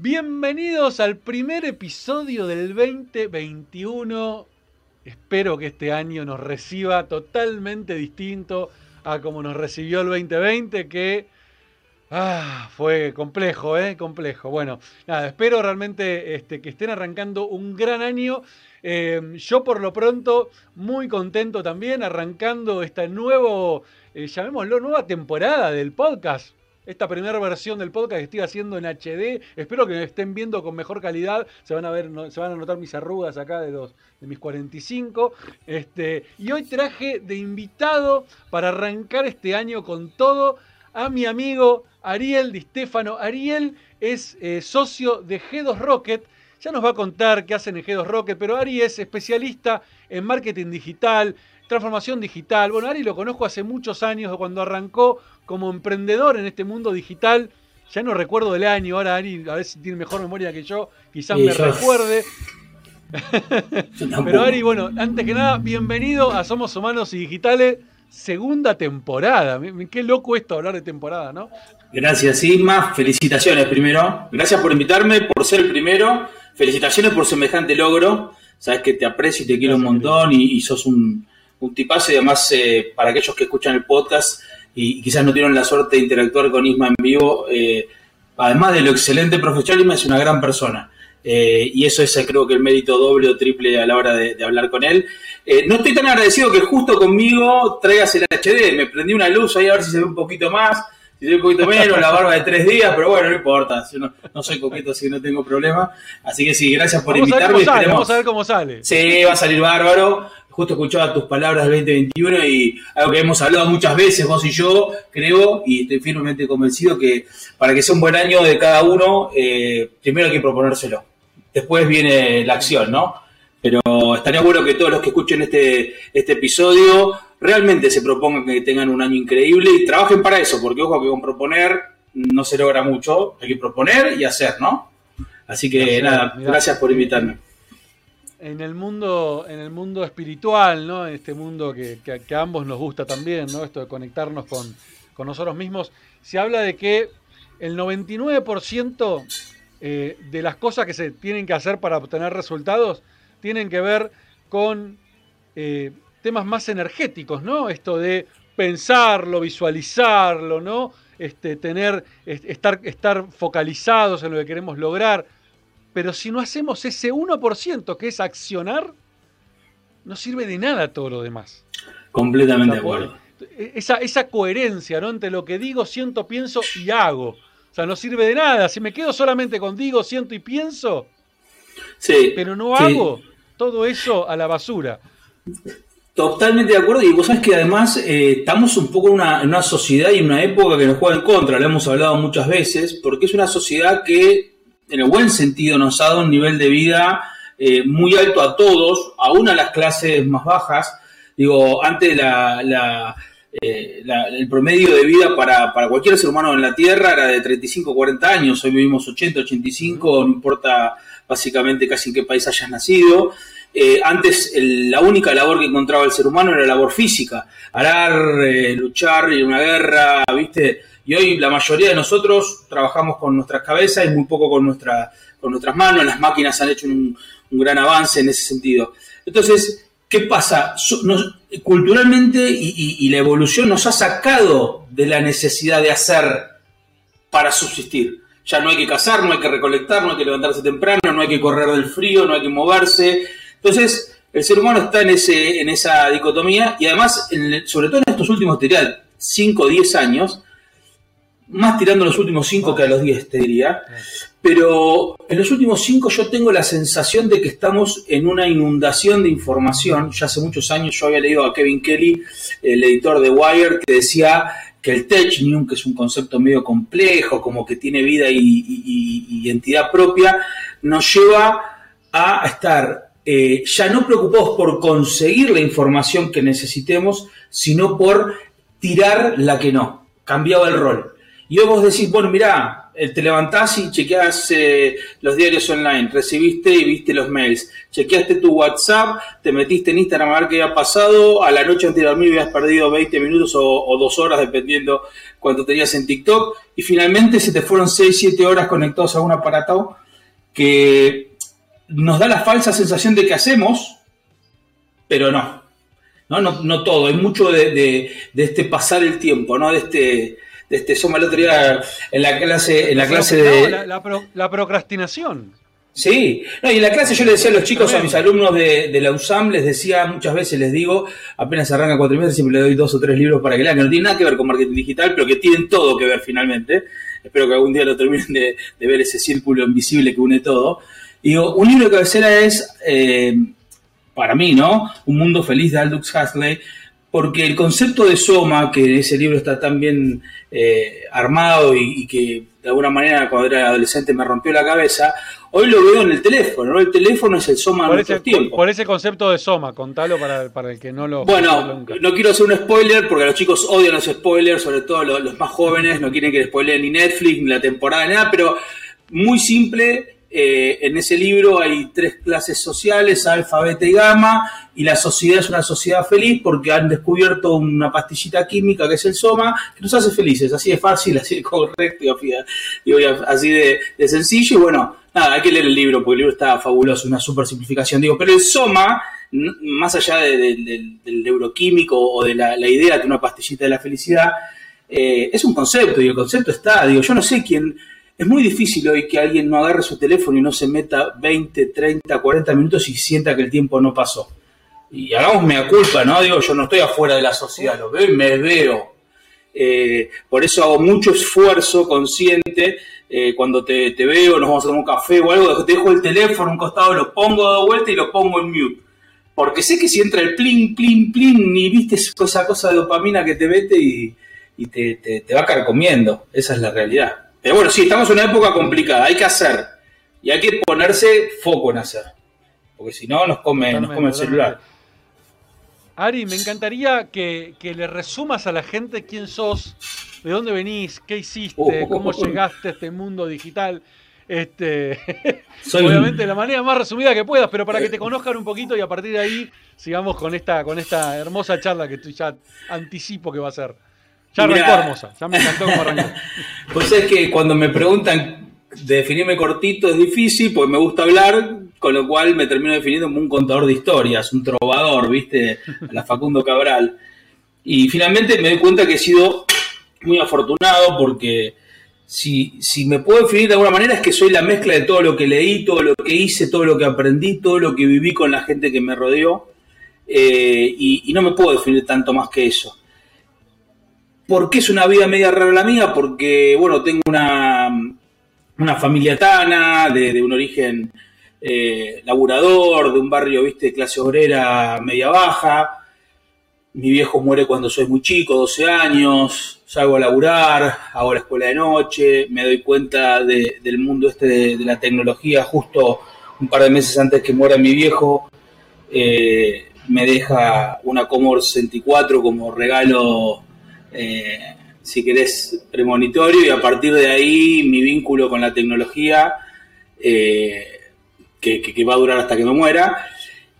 Bienvenidos al primer episodio del 2021. Espero que este año nos reciba totalmente distinto a como nos recibió el 2020, que ah, fue complejo, ¿eh? Complejo. Bueno, nada, espero realmente este, que estén arrancando un gran año. Eh, yo por lo pronto muy contento también arrancando esta nuevo, eh, llamémoslo, nueva temporada del podcast esta primera versión del podcast que estoy haciendo en HD. Espero que me estén viendo con mejor calidad. Se van a ver, se van a notar mis arrugas acá de los de mis 45. Este, y hoy traje de invitado para arrancar este año con todo a mi amigo Ariel Di Stefano. Ariel es eh, socio de G2 Rocket. Ya nos va a contar qué hacen en G2 Rocket, pero Ari es especialista en marketing digital, transformación digital. Bueno, Ari lo conozco hace muchos años, cuando arrancó como emprendedor en este mundo digital. Ya no recuerdo el año, ahora Ari a ver si tiene mejor memoria que yo, quizás me recuerde. Pero Ari, bueno, antes que nada, bienvenido a Somos Humanos y Digitales, segunda temporada. Qué loco esto hablar de temporada, ¿no? Gracias, Isma. Felicitaciones primero. Gracias por invitarme, por ser el primero. Felicitaciones por semejante logro. Sabes que te aprecio y te quiero un montón y, sos un, un tipazo y además eh, para aquellos que escuchan el podcast y, quizás no tienen la suerte de interactuar con Isma en vivo, eh, además de lo excelente profesional, Isma es una gran persona. Eh, y eso es creo que el mérito doble o triple a la hora de, hablar con él. no estoy tan agradecido que justo conmigo traigas el HD, me prendí una luz ahí a ver si se ve un poquito más, si se ve un poquito menos, la barba de tres días, pero bueno, no importa, no, no, soy coqueto así que no tengo problema. Así que sí, gracias por invitarme. vamos a ver cómo sale. Sí, va a salir bárbaro justo escuchaba tus palabras del 2021 y algo que hemos hablado muchas veces vos y yo, creo, y estoy firmemente convencido que para que sea un buen año de cada uno, eh, primero hay que proponérselo. Después viene la acción, ¿no? Pero estaría bueno que todos los que escuchen este, este episodio realmente se propongan que tengan un año increíble y trabajen para eso, porque ojo que con proponer no se logra mucho, hay que proponer y hacer, ¿no? Así que nada, gracias por invitarme en el mundo, en el mundo espiritual, ¿no? En este mundo que, a ambos nos gusta también, ¿no? Esto de conectarnos con, nosotros mismos, se habla de que el 99% eh, de las cosas que se tienen que hacer para obtener resultados tienen que ver con eh, temas más energéticos, ¿no? Esto de pensarlo, visualizarlo, ¿no? Este, tener, estar, estar focalizados en lo que queremos lograr. Pero si no hacemos ese 1% que es accionar, no sirve de nada todo lo demás. Completamente de acuerdo. Esa, esa coherencia ¿no? entre lo que digo, siento, pienso y hago. O sea, no sirve de nada. Si me quedo solamente con digo, siento y pienso, sí, pero no hago todo eso a la basura. Totalmente de acuerdo, y vos sabés que además eh, estamos un poco en una, en una, sociedad y en una época que nos juega en contra, lo hemos hablado muchas veces, porque es una sociedad que en el buen sentido, nos ha dado un nivel de vida eh, muy alto a todos, aún a las clases más bajas. Digo, antes la, eh, el promedio de vida para, cualquier ser humano en la Tierra era de 35 40 años, hoy vivimos 80, 85, no importa básicamente casi en qué país hayas nacido. Eh, antes la única labor que encontraba el ser humano era la labor física, arar, luchar en una guerra, ¿viste? Y hoy la mayoría de nosotros trabajamos con nuestras cabezas y muy poco con, nuestra, con nuestras manos. Las máquinas han hecho un, gran avance en ese sentido. Entonces, ¿qué pasa? culturalmente y, la evolución nos ha sacado de la necesidad de hacer para subsistir. Ya no hay que cazar, no hay que recolectar, no hay que levantarse temprano, no hay que correr del frío, no hay que moverse. Entonces, el ser humano está en, ese, en esa dicotomía y además, sobre todo en estos últimos, 5 o 10 años, más tirando los últimos cinco que a los diez, te diría. Pero en los últimos cinco yo tengo la sensación de que estamos en una inundación de información. Ya hace muchos años yo había leído a Kevin Kelly, el editor de Wire, que decía que el Tech News, que es un concepto medio complejo, como que tiene vida y, identidad propia, nos lleva a estar eh, ya no preocupados por conseguir la información que necesitemos, sino por tirar la que no. Cambiaba el rol. Y hoy vos decís, bueno, mirá, eh, te levantás y chequeás eh, los diarios online, recibiste y viste los mails, chequeaste tu WhatsApp, te metiste en Instagram a ver qué había pasado, a la noche antes de dormir habías perdido 20 minutos o, o dos horas, dependiendo cuánto tenías en TikTok, y finalmente se te fueron 6, 7 horas conectados a un aparato que nos da la falsa sensación de que hacemos, pero no. No, no, todo, hay mucho de, de, de este pasar el tiempo, ¿no? De este, este Soma el otro día en la clase, en la clase de. La, la, pro, la procrastinación. Sí, no, y en la clase yo le decía a los chicos, a mis alumnos de, de, la USAM, les decía muchas veces, les digo, apenas arranca cuatro meses, siempre le doy dos o tres libros para que lean, que no tienen nada que ver con marketing digital, pero que tienen todo que ver finalmente. Espero que algún día lo terminen de, de ver ese círculo invisible que une todo. Y digo, un libro de cabecera es, eh, para mí, ¿no? Un mundo feliz de Aldous Huxley, porque el concepto de Soma, que en ese libro está tan bien eh, armado y, y, que de alguna manera cuando era adolescente me rompió la cabeza, hoy lo veo en el teléfono, ¿no? El teléfono es el Soma por de ese, nuestros tiempos. Por ese concepto de Soma, contalo para, para el que no lo... Bueno, no quiero hacer un spoiler porque los chicos odian los spoilers, sobre todo los, los más jóvenes, no quieren que les spoileen ni Netflix, ni la temporada, ni nada, pero muy simple, eh, en ese libro hay tres clases sociales, alfa, beta y gamma, y la sociedad es una sociedad feliz porque han descubierto una pastillita química que es el soma, que nos hace felices, así de fácil, así de correcto así de, sencillo. Y bueno, nada, hay que leer el libro porque el libro está fabuloso, una super simplificación. Digo, pero el soma, más allá de, de, del neuroquímico o de la, la, idea de una pastillita de la felicidad, eh, es un concepto y el concepto está, digo, yo no sé quién es muy difícil hoy que alguien no agarre su teléfono y no se meta 20, 30, 40 minutos y sienta que el tiempo no pasó. Y hagamos mea culpa, ¿no? Digo, yo no estoy afuera de la sociedad, lo veo y me veo. Eh, por eso hago mucho esfuerzo consciente eh, cuando te, veo, nos vamos a tomar un café o algo, dejo el teléfono a un costado, lo pongo de vuelta y lo pongo en mute. Porque sé que si entra el plin, plin, plin, y viste esa cosa de dopamina que te mete y, y te, te, te va carcomiendo. Esa es la realidad. Pero bueno, sí, estamos en una época complicada, hay que hacer. Y hay que ponerse foco en hacer. Porque si no, nos come, nos come el celular. Ari, me encantaría que, que, le resumas a la gente quién sos, de dónde venís, qué hiciste, oh, cómo oh, llegaste a este mundo digital. Este, Soy obviamente de la manera más resumida que puedas, pero para que te conozcan un poquito y a partir de ahí sigamos con esta, con esta hermosa charla que tú ya anticipo que va a ser. Ya arrancó Mirá. hermosa, ya me encantó cómo arrancó. Pues es que cuando me preguntan de definirme cortito es difícil, porque me gusta hablar, con lo cual me termino definiendo como un contador de historias, un trovador, ¿viste? A la Facundo Cabral. Y finalmente me doy cuenta que he sido muy afortunado porque si, si me puedo definir de alguna manera es que soy la mezcla de todo lo que leí, todo lo que hice, todo lo que aprendí, todo lo que viví con la gente que me rodeó. Eh, y, y no me puedo definir tanto más que eso. ¿Por qué es una vida media rara la mía? Porque, bueno, tengo una, una familia tana, de, de un origen eh, laburador, de un barrio, viste, clase obrera media baja. Mi viejo muere cuando soy muy chico, 12 años, salgo a laburar, hago la escuela de noche, me doy cuenta de, del mundo este de, de, la tecnología justo un par de meses antes que muera mi viejo. Eh, me deja una Commodore 64 como regalo eh, si querés, premonitorio y a partir de ahí mi vínculo con la tecnología eh, que, va a durar hasta que me muera.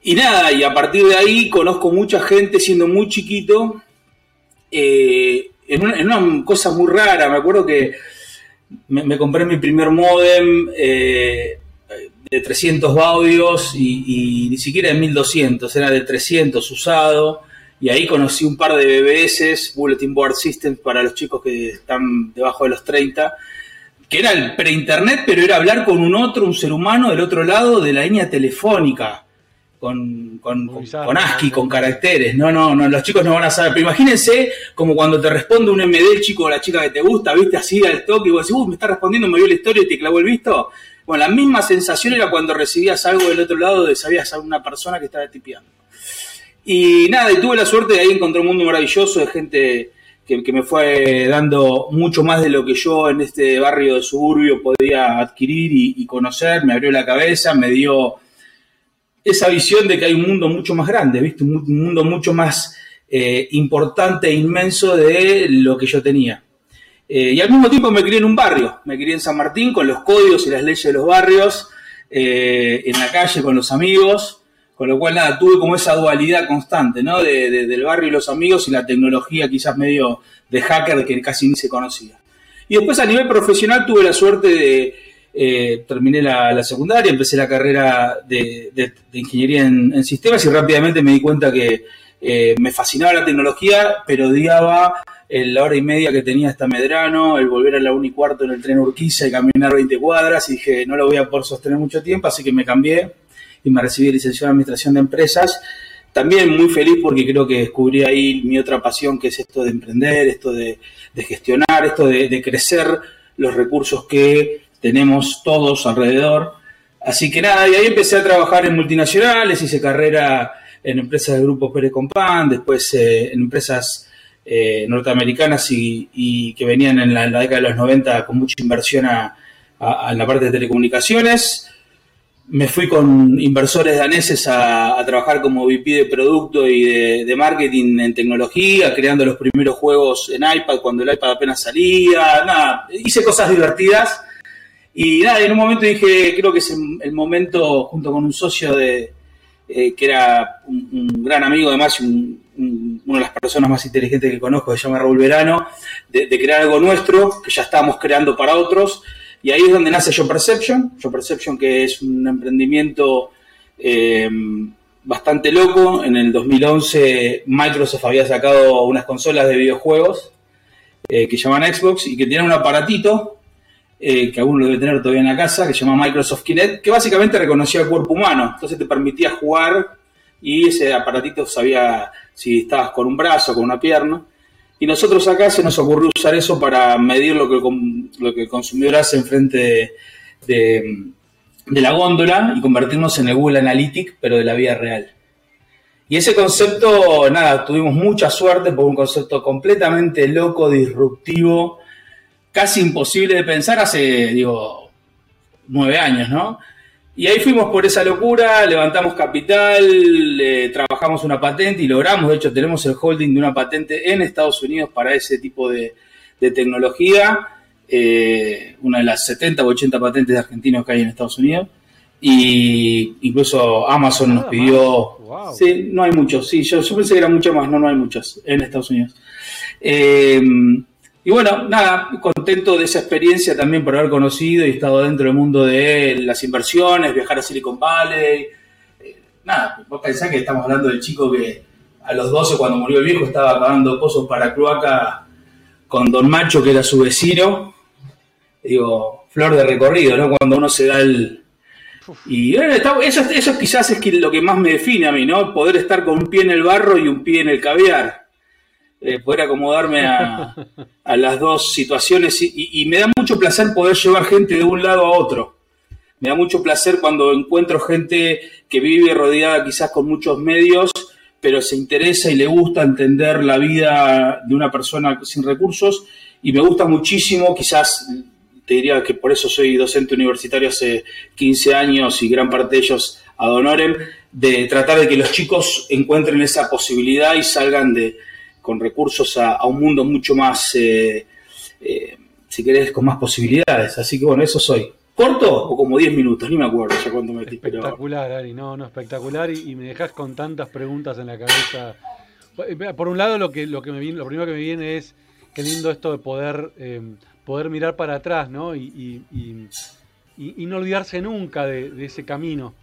Y nada, y a partir de ahí conozco mucha gente siendo muy chiquito eh, en, una, en, cosa muy rara. Me acuerdo que me, compré mi primer modem de 300 baudios y, y, ni siquiera de 1200, era de 300 usado y ahí conocí un par de BBS, Bulletin Board Systems, para los chicos que están debajo de los 30, que era el pre-internet, pero era hablar con un otro, un ser humano del otro lado de la línea telefónica, con, con, con, con ASCII, con caracteres. No, no, no, los chicos no van a saber. Pero imagínense como cuando te responde un MD el chico o la chica que te gusta, viste, así al toque, y vos decís, uh, me está respondiendo, me vio la historia y te clavó el visto. Bueno, la misma sensación era cuando recibías algo del otro lado de sabías a una persona que estaba tipeando. Y nada, y tuve la suerte de ahí encontrar un mundo maravilloso de gente que, que, me fue dando mucho más de lo que yo en este barrio de suburbio podía adquirir y, conocer, me abrió la cabeza, me dio esa visión de que hay un mundo mucho más grande, ¿viste? Un, mundo mucho más eh, importante e inmenso de lo que yo tenía. Eh, y al mismo tiempo me crié en un barrio, me crié en San Martín con los códigos y las leyes de los barrios, eh, en la calle con los amigos, con lo cual nada, tuve como esa dualidad constante, ¿no? del barrio y los amigos y la tecnología quizás medio de hacker que casi ni se conocía. Y después a nivel profesional tuve la suerte de, eh, terminé la, secundaria, empecé la carrera de, ingeniería en, sistemas y rápidamente me di cuenta que me fascinaba la tecnología, pero odiaba la hora y media que tenía hasta Medrano, el volver a la 1 y cuarto en el tren Urquiza y caminar 20 cuadras, y dije, no lo voy a poder sostener mucho tiempo, así que me cambié y me recibí licenciado en Administración de Empresas. También muy feliz porque creo que descubrí ahí mi otra pasión, que es esto de emprender, esto de, gestionar, esto de, crecer los recursos que tenemos todos alrededor. Así que nada, y ahí empecé a trabajar en multinacionales, hice carrera en empresas del grupo Pérez Compán, después eh, en empresas eh, norteamericanas y, que venían en la, década de los 90 con mucha inversión a, en la parte de telecomunicaciones. Me fui con inversores daneses a, trabajar como VP de producto y de, marketing en tecnología, creando los primeros juegos en iPad cuando el iPad apenas salía. Nada, hice cosas divertidas. Y nada, en un momento dije, creo que es el momento, junto con un socio de, eh, que era un, gran amigo, además, un, una de las personas más inteligentes que conozco, se llama Raúl Verano, de, crear algo nuestro, que ya estábamos creando para otros. Y ahí es donde nace Yo Perception. Yo Perception, que es un emprendimiento eh, bastante loco. En el 2011 Microsoft había sacado unas consolas de videojuegos eh, que llaman Xbox y que tienen un aparatito eh, que alguno lo debe tener todavía en la casa, que se llama Microsoft Kinect, que básicamente reconocía el cuerpo humano. Entonces te permitía jugar y ese aparatito sabía si estabas con un brazo, con una pierna. Y nosotros acá se nos ocurrió usar eso para medir lo que, lo que el consumidor hace enfrente de, de, la góndola y convertirnos en el Google Analytics, pero de la vida real. Y ese concepto, nada, tuvimos mucha suerte por un concepto completamente loco, disruptivo, casi imposible de pensar hace, digo, nueve años, ¿no? Y ahí fuimos por esa locura, levantamos capital, trabajamos una patente y logramos, de hecho tenemos el holding de una patente en Estados Unidos para ese tipo de, tecnología, eh, una de las 70 o 80 patentes de argentinos que hay en Estados Unidos. Y incluso Amazon nos pidió... Sí, no hay muchos, sí, yo, yo, pensé que eran mucho más, no, no hay muchos en Estados Unidos. Eh, y bueno, nada, contento de esa experiencia también por haber conocido y estado dentro del mundo de las inversiones, viajar a Silicon Valley. Eh, nada, vos pensás que estamos hablando del chico que a los 12 cuando murió el viejo estaba pagando pozos para Cloaca con Don Macho, que era su vecino. Digo, flor de recorrido, ¿no? Cuando uno se da el... Y eso, eso quizás es lo que más me define a mí, ¿no? Poder estar con un pie en el barro y un pie en el caviar eh, poder acomodarme a, las dos situaciones y, me da mucho placer poder llevar gente de un lado a otro. Me da mucho placer cuando encuentro gente que vive rodeada quizás con muchos medios, pero se interesa y le gusta entender la vida de una persona sin recursos y me gusta muchísimo, quizás te diría que por eso soy docente universitario hace 15 años y gran parte de ellos ad honorem, de tratar de que los chicos encuentren esa posibilidad y salgan de, con recursos a, un mundo mucho más, eh, eh, si querés, con más posibilidades. Así que bueno, eso soy. ¿Corto o como 10 minutos? Ni me acuerdo ya cuánto metí. Espectacular, Ari, no, no, espectacular y, me dejas con tantas preguntas en la cabeza. Por un lado, lo que, lo que me viene, lo primero que me viene es qué lindo esto de poder, eh, poder mirar para atrás, ¿no? Y, y, no olvidarse nunca de, ese camino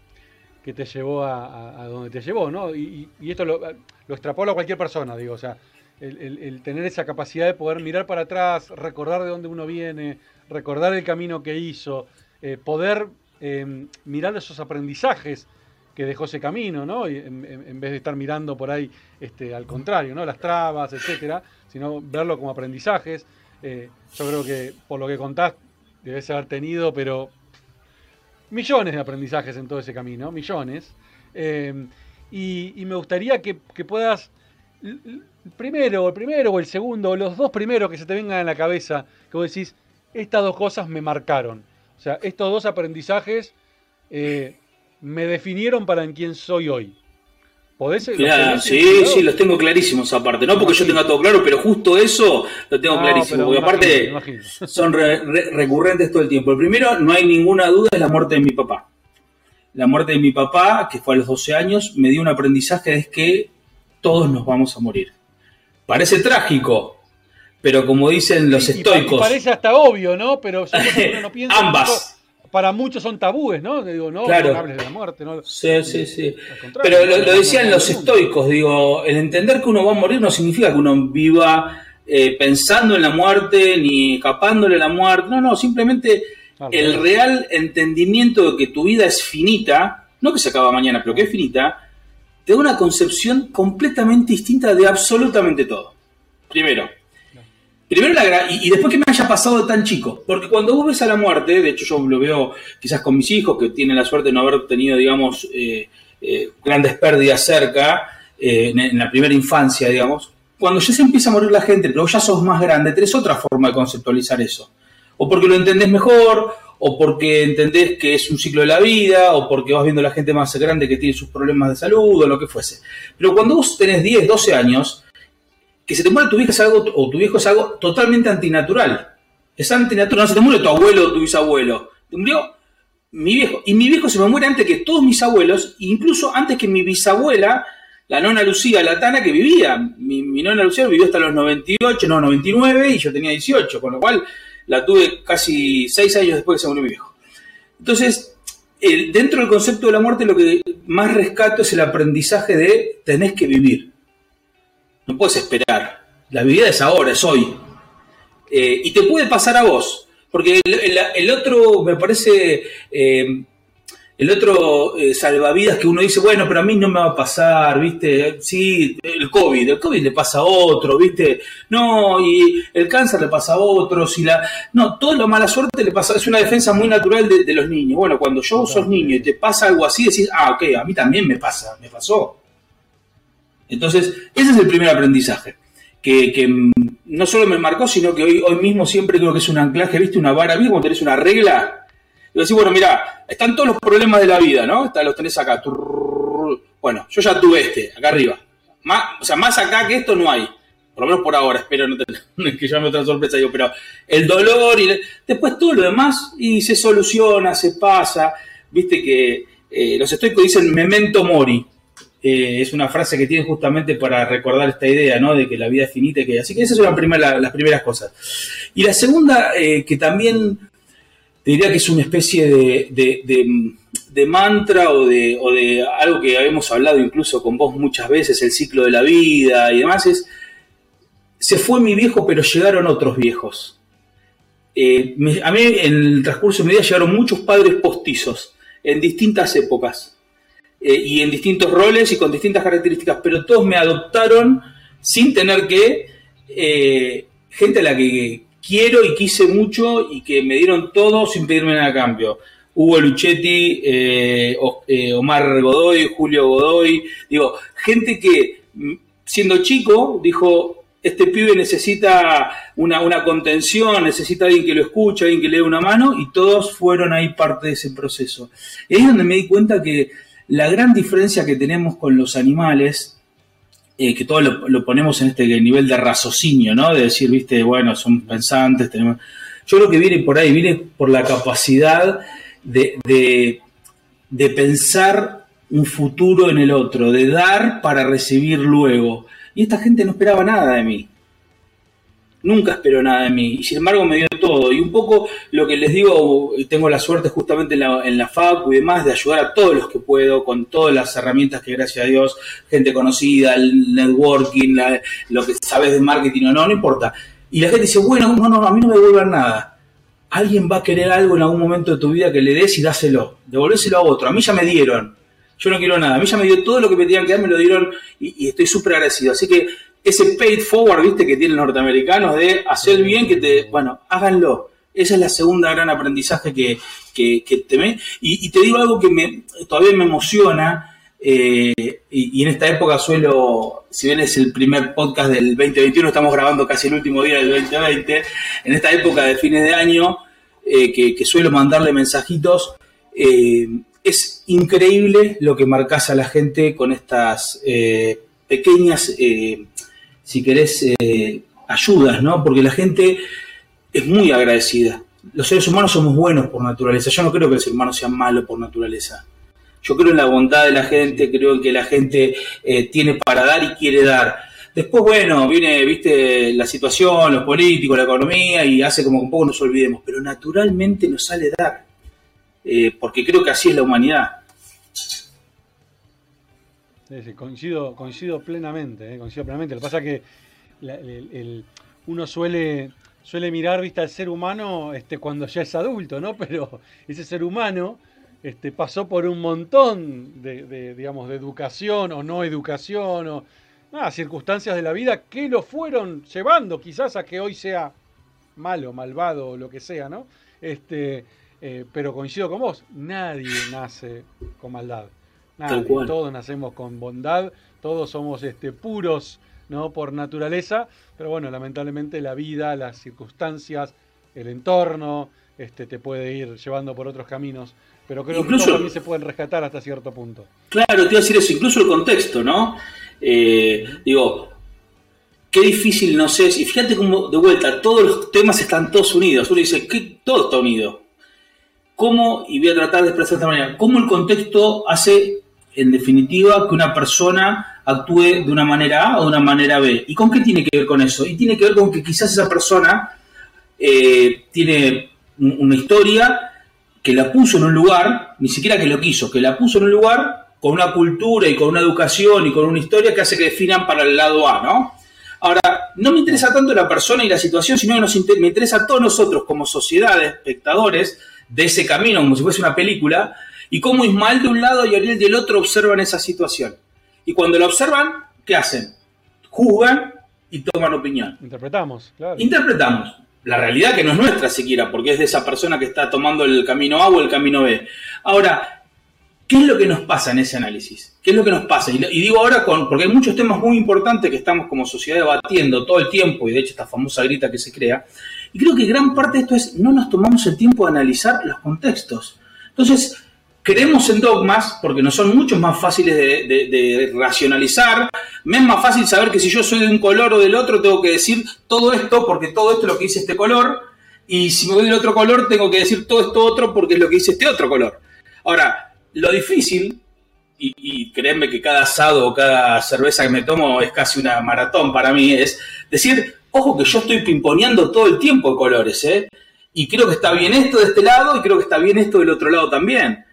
que te llevó a, donde te llevó, ¿no? Y, esto lo, lo extrapolo a cualquier persona, digo, o sea, el, tener esa capacidad de poder mirar para atrás, recordar de dónde uno viene, recordar el camino que hizo, eh, poder em, mirar esos aprendizajes que dejó ese camino, ¿no? Y en, vez de estar mirando por ahí este, al contrario, ¿no? Las trabas, etcétera, sino verlo como aprendizajes. Eh, yo creo que por lo que contás, debes haber tenido, pero millones de aprendizajes en todo ese camino, millones. Em, y, me gustaría que, que puedas el primero, el primero o el segundo, o los dos primeros que se te vengan en la cabeza, que vos decís, estas dos cosas me marcaron. O sea, estos dos aprendizajes eh, me definieron para en quién soy hoy. ¿Podés, sí, sí, los tengo clarísimos aparte. No porque yo tenga todo claro, pero justo eso lo tengo clarísimo. Porque aparte son recurrentes todo el tiempo. El primero, no hay ninguna duda, es la muerte de mi papá. La muerte de mi papá, que fue a los 12 años, me dio un aprendizaje, es que todos nos vamos a morir. Parece trágico, pero como dicen los estoicos. parece hasta obvio, ¿no? Pero no piensa Ambas para muchos son tabúes, ¿no? Digo, no, claro. hables de la muerte, ¿no? Sí, sí, sí. Pero lo, decían los estoicos, digo, el entender que uno va a morir no significa que uno viva eh, pensando en la muerte ni escapándole a la muerte, no, no, simplemente el real entendimiento de que tu vida es finita, no que se acaba mañana, pero que es finita, te da una concepción completamente distinta de absolutamente todo. Primero, Primero la y, y, después que me haya pasado de tan chico. Porque cuando vos ves a la muerte, de hecho yo lo veo quizás con mis hijos, que tienen la suerte de no haber tenido, digamos, eh, eh, grandes pérdidas cerca, eh, en, la primera infancia, digamos. Cuando ya se empieza a morir la gente, pero ya sos más grande, tenés otra forma de conceptualizar eso. O porque lo entendés mejor, o porque entendés que es un ciclo de la vida, o porque vas viendo a la gente más grande que tiene sus problemas de salud, o lo que fuese. Pero cuando vos tenés 10, 12 años, que se te muera tu vieja es algo, o tu viejo es algo totalmente antinatural. Es antinatural, no se te muere tu abuelo o tu bisabuelo. Te murió mi viejo. Y mi viejo se me muere antes que todos mis abuelos, incluso antes que mi bisabuela, la nona Lucía Latana, que vivía. Mi, nona Lucía vivió hasta los 98, no, 99, y yo tenía 18, con lo cual la tuve casi seis años después que se murió mi viejo. Entonces, dentro del concepto de la muerte, lo que más rescato es el aprendizaje de tenés que vivir. No puedes esperar. La vida es ahora, es hoy. Eh, y te puede pasar a vos. Porque el, otro, me parece, eh, el otro eh, salvavidas que uno dice, bueno, pero a mí no me va a pasar, ¿viste? Sí, el COVID, el COVID le pasa a otro, ¿viste? No, y el cáncer le pasa a otros, y la... No, toda la mala suerte le pasa, es una defensa muy natural de, de los niños. Bueno, cuando yo sos niño y te pasa algo así, decís, ah, ok, a mí también me pasa, me pasó. Entonces, ese es el primer aprendizaje, que, mm, no solo me marcó, sino que hoy, hoy mismo siempre creo que es un anclaje, ¿viste? Una vara, ¿viste? Cuando tenés una regla, y decís, bueno, mira, están todos los problemas de la vida, ¿no? los tenés acá. Bueno, yo ya tuve este, acá arriba. Más, o sea, más acá que esto no hay. Por lo menos por ahora, espero no tener que llame otra sorpresa, digo, pero el dolor y después todo lo demás y se soluciona, se pasa. Viste que los estoicos dicen memento mori, es una frase que tiene justamente para recordar esta idea, ¿no? De que la vida es finita y que... Así que esas son las primeras cosas. Y la segunda, que también diría que es una especie de, mantra o de, o de algo que habíamos hablado incluso con vos muchas veces, el ciclo de la vida y demás, es, se fue mi viejo, pero llegaron otros viejos. Eh, a mí en el transcurso de mi vida llegaron muchos padres postizos en distintas épocas eh, y en distintos roles y con distintas características, pero todos me adoptaron sin tener que, eh, gente a la que quiero y quise mucho y que me dieron todo sin pedirme nada a cambio. Hugo Luchetti, eh, Omar Godoy, Julio Godoy, digo, gente que mm, siendo chico dijo, este pibe necesita una, una, contención, necesita alguien que lo escuche, alguien que le dé una mano, y todos fueron ahí parte de ese proceso. Y ahí es donde me di cuenta que la gran diferencia que tenemos con los animales, eh, que todo lo, ponemos en este nivel de raciocinio, ¿no? De decir, viste, bueno, son pensantes, tenemos... Yo creo que viene por ahí, viene por la capacidad de, de, de pensar un futuro en el otro, de dar para recibir luego. Y esta gente no esperaba nada de mí nunca esperó nada de mí y sin embargo me dio todo. Y un poco lo que les digo, tengo la suerte justamente en la, en la FACU y demás de ayudar a todos los que puedo con todas las herramientas que gracias a Dios, gente conocida, el networking, lo que sabes de marketing o no, no importa. Y la gente dice, bueno, no, no, a mí no me devuelvan nada. Alguien va a querer algo en algún momento de tu vida que le des y dáselo. Devolvéselo a otro. A mí ya me dieron. Yo no quiero nada. A mí ya me dio todo lo que me tenían que dar, me lo dieron y, y estoy súper agradecido. Así que ese paid forward, viste, que tienen los norteamericanos de hacer bien, que te, bueno, háganlo. Esa es la segunda gran aprendizaje que, que, te y, te digo algo que me, todavía me emociona, eh, y, en esta época suelo, si bien es el primer podcast del 2021, estamos grabando casi el último día del 2020, en esta época de fines de año, eh, que, suelo mandarle mensajitos, eh, es increíble lo que marcas a la gente con estas pequeñas, si querés, eh, ayudas, ¿no? Porque la gente es muy agradecida. Los seres humanos somos buenos por naturaleza. Yo no creo que el ser humano sea malo por naturaleza. Yo creo en la bondad de la gente, creo en que la gente tiene para dar y quiere dar. Después, bueno, viene, viste, la situación, los políticos, la economía y hace como que un poco nos olvidemos, pero naturalmente nos sale dar. Eh, porque creo que así es la humanidad. Coincido, coincido plenamente, eh, coincido plenamente. Lo que pasa es que uno suele, suele mirar vista al ser humano este, cuando ya es adulto, ¿no? Pero ese ser humano este, pasó por un montón de, digamos, de educación o no educación o circunstancias de la vida que lo fueron llevando quizás a que hoy sea malo, malvado o lo que sea, ¿no? Este, eh, pero coincido con vos, nadie nace con maldad. Nadie, todos nacemos con bondad, todos somos este, puros ¿no? por naturaleza, pero bueno, lamentablemente la vida, las circunstancias, el entorno, este, te puede ir llevando por otros caminos. Pero creo que también se pueden rescatar hasta cierto punto. Claro, te iba a decir eso, incluso el contexto, ¿no? Eh, digo, qué difícil no sé. Y fíjate cómo, de vuelta, todos los temas están todos unidos. Uno dice, que todo está unido cómo, y voy a tratar de expresar de esta manera, cómo el contexto hace, en definitiva, que una persona actúe de una manera A o de una manera B. ¿Y con qué tiene que ver con eso? Y tiene que ver con que quizás esa persona eh, tiene una historia que la puso en un lugar, ni siquiera que lo quiso, que la puso en un lugar con una cultura y con una educación y con una historia que hace que definan para el lado A, ¿no? Ahora, no me interesa tanto la persona y la situación, sino que nos me interesa a todos nosotros como sociedad, espectadores, de ese camino, como si fuese una película, y cómo Ismael de un lado y Ariel del otro observan esa situación. Y cuando la observan, ¿qué hacen? Juzgan y toman opinión. Interpretamos, claro. Interpretamos. La realidad que no es nuestra siquiera, porque es de esa persona que está tomando el camino A o el camino B. Ahora, ¿qué es lo que nos pasa en ese análisis? ¿Qué es lo que nos pasa? Y, digo ahora con, porque hay muchos temas muy importantes que estamos como sociedad debatiendo todo el tiempo, y de hecho esta famosa grita que se crea, y creo que gran parte de esto es no nos tomamos el tiempo de analizar los contextos. Entonces, creemos en dogmas porque nos son mucho más fáciles de, racionalizar. Me es más fácil saber que si yo soy de un color o del otro, tengo que decir todo esto porque todo esto es lo que dice este color. Y si me voy del otro color, tengo que decir todo esto otro porque es lo que dice este otro color. Ahora, lo difícil, y, y créanme que cada asado o cada cerveza que me tomo es casi una maratón para mí, es decir, Ojo que yo estoy pimponeando todo el tiempo colores, ¿eh? Y creo que está bien esto de este lado y creo que está bien esto del otro lado también.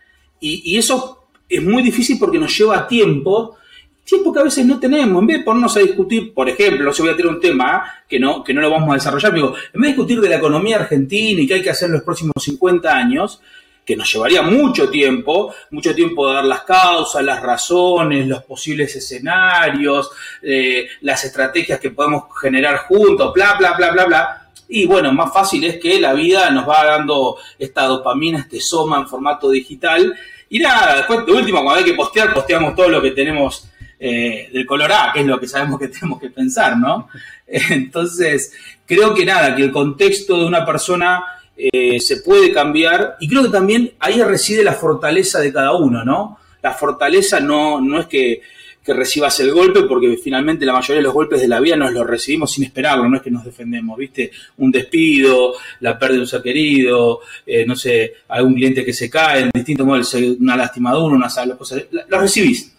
Y, eso es muy difícil porque nos lleva tiempo, tiempo que a veces no tenemos. En vez de ponernos a discutir, por ejemplo, se voy a tirar un tema que no, que no lo vamos a desarrollar, digo, en vez de discutir de la economía argentina y qué hay que hacer en los próximos 50 años, que nos llevaría mucho tiempo, mucho tiempo de dar las causas, las razones, los posibles escenarios, eh, las estrategias que podemos generar juntos, bla, bla, bla, bla, bla. Y bueno, más fácil es que la vida nos va dando esta dopamina, este soma en formato digital. Y nada, después de último, cuando hay que postear, posteamos todo lo que tenemos eh, del color A, que es lo que sabemos que tenemos que pensar, ¿no? Entonces, creo que nada, que el contexto de una persona eh, se puede cambiar y creo que también ahí reside la fortaleza de cada uno, ¿no? La fortaleza no, no es que, recibas el golpe, porque finalmente la mayoría de los golpes de la vida nos los recibimos sin esperarlo, no es que nos defendemos, ¿viste? Un despido, la pérdida de un ser querido, eh, no sé, algún cliente que se cae, en distintos modos, una lastimadura, una sala, cosas, lo recibís.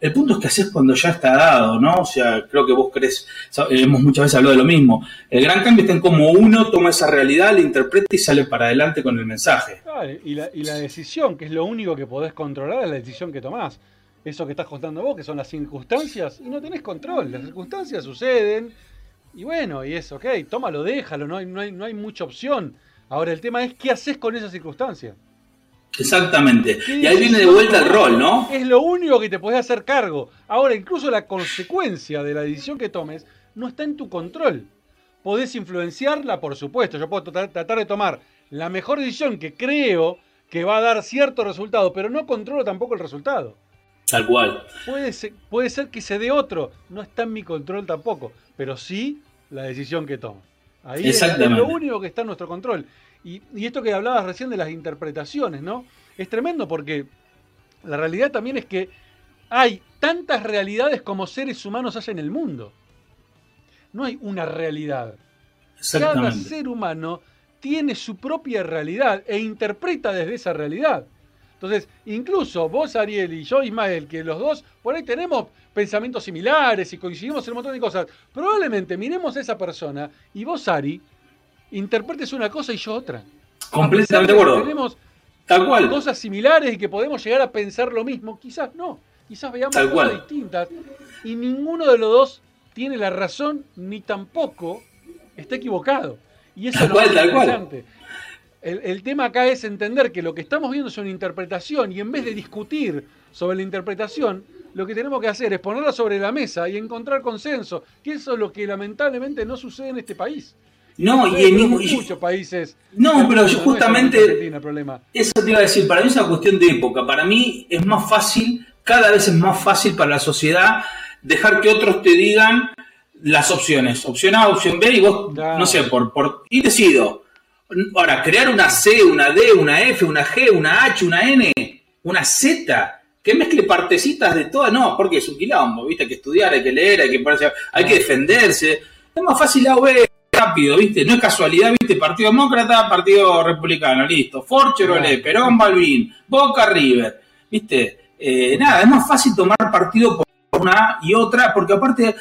El punto es que haces cuando ya está dado, ¿no? O sea, creo que vos crees, hemos muchas veces hablado de lo mismo. El gran cambio está en cómo uno toma esa realidad, la interpreta y sale para adelante con el mensaje. y, la, y la decisión, que es lo único que podés controlar, es la decisión que tomás. Eso que estás contando vos, que son las circunstancias, y no tenés control. Las circunstancias suceden, y bueno, y es ok, tómalo, déjalo, no hay, no hay, no hay mucha opción. Ahora, el tema es qué haces con esas circunstancias. Exactamente. Y ahí viene de vuelta el rol, ¿no? Es lo único que te podés hacer cargo. Ahora, incluso la consecuencia de la decisión que tomes no está en tu control. Podés influenciarla, por supuesto. Yo puedo tratar de tomar la mejor decisión que creo que va a dar cierto resultado, pero no controlo tampoco el resultado. Tal cual. Puede ser, puede ser que se dé otro, no está en mi control tampoco, pero sí la decisión que tomo. Ahí es, es lo único que está en nuestro control. Y, esto que hablabas recién de las interpretaciones, ¿no? Es tremendo porque La realidad también es que hay tantas realidades como seres humanos hay en el mundo. No hay una realidad. Cada ser humano tiene su propia realidad e interpreta desde esa realidad. Entonces, incluso vos, Ariel, y yo, Ismael, que los dos por ahí tenemos pensamientos similares y coincidimos en un montón de cosas, probablemente miremos a esa persona y vos, Ari, interpretes una cosa y yo otra. Completamente de acuerdo. Tenemos Tal cual. cosas similares y que podemos llegar a pensar lo mismo, quizás no, quizás veamos cosas distintas y ninguno de los dos tiene la razón ni tampoco está equivocado. Y eso es lo interesante. El, tema acá es entender que lo que estamos viendo es una interpretación y en vez de discutir sobre la interpretación, lo que tenemos que hacer es ponerla sobre la mesa y encontrar consenso, que eso es lo que lamentablemente no sucede en este país. No, y en muchos países. No, pero yo justamente. problema. Eso te iba a decir, para mí es una cuestión de época. Para mí es más fácil, cada vez es más fácil para la sociedad dejar que otros te digan las opciones. Opción A, opción B, y vos, no sé, por, por. Y decido. Ahora, crear una C, una D, una F, una G, una H, una N, una Z, que mezcle partecitas de todas, no, porque es un quilombo, ¿viste? Hay que estudiar, hay que leer, hay que, hay que defenderse. Es más fácil A o B, rápido, ¿viste? No es casualidad, ¿viste? Partido Demócrata, Partido Republicano, listo. Ford, Chevrolet, Perón, Balvin, Boca, River, ¿viste? Eh, nada, es más fácil tomar partido por una y otra, porque aparte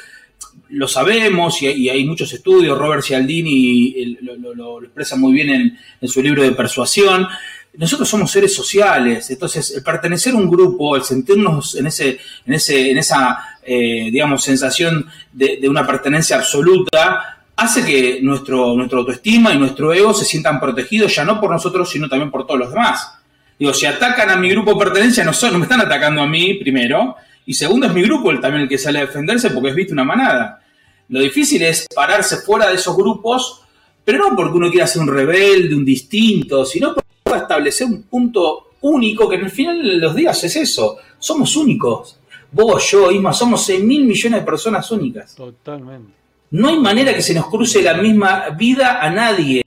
lo sabemos y, hay muchos estudios, Robert Cialdini lo, expresa muy bien en, su libro de persuasión. Nosotros somos seres sociales, entonces el pertenecer a un grupo, el sentirnos en, ese, en, ese, en esa, eh, digamos, sensación de, una pertenencia absoluta, hace que nuestro, nuestro autoestima y nuestro ego se sientan protegidos ya no por nosotros, sino también por todos los demás. Digo, si atacan a mi grupo de pertenencia, no, son, no me están atacando a mí primero, y segundo, es mi grupo el, también el que sale a defenderse porque es visto una manada. Lo difícil es pararse fuera de esos grupos, pero no porque uno quiera ser un rebelde, un distinto, sino para establecer un punto único que en el final de los días es eso. Somos únicos. Vos, yo, Isma, somos 6 mil millones de personas únicas. Totalmente. No hay manera que se nos cruce la misma vida a nadie,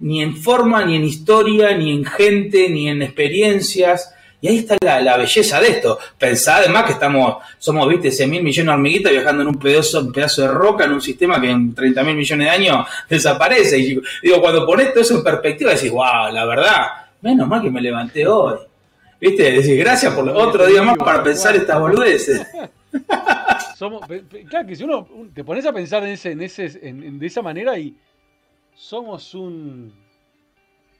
ni en forma, ni en historia, ni en gente, ni en experiencias. Y ahí está la, belleza de esto. Pensá además que estamos, somos, viste, 100 mil millones de hormiguitas viajando en un pedazo, un pedazo de roca en un sistema que en 30 mil millones de años desaparece. Y digo, cuando pones todo eso en perspectiva, decís, wow, la verdad, menos mal que me levanté hoy. ¿Viste? Decís, gracias por otro día más para pensar estas boludeces. Somos, claro que si uno te pones a pensar en ese, en ese, de esa manera y somos un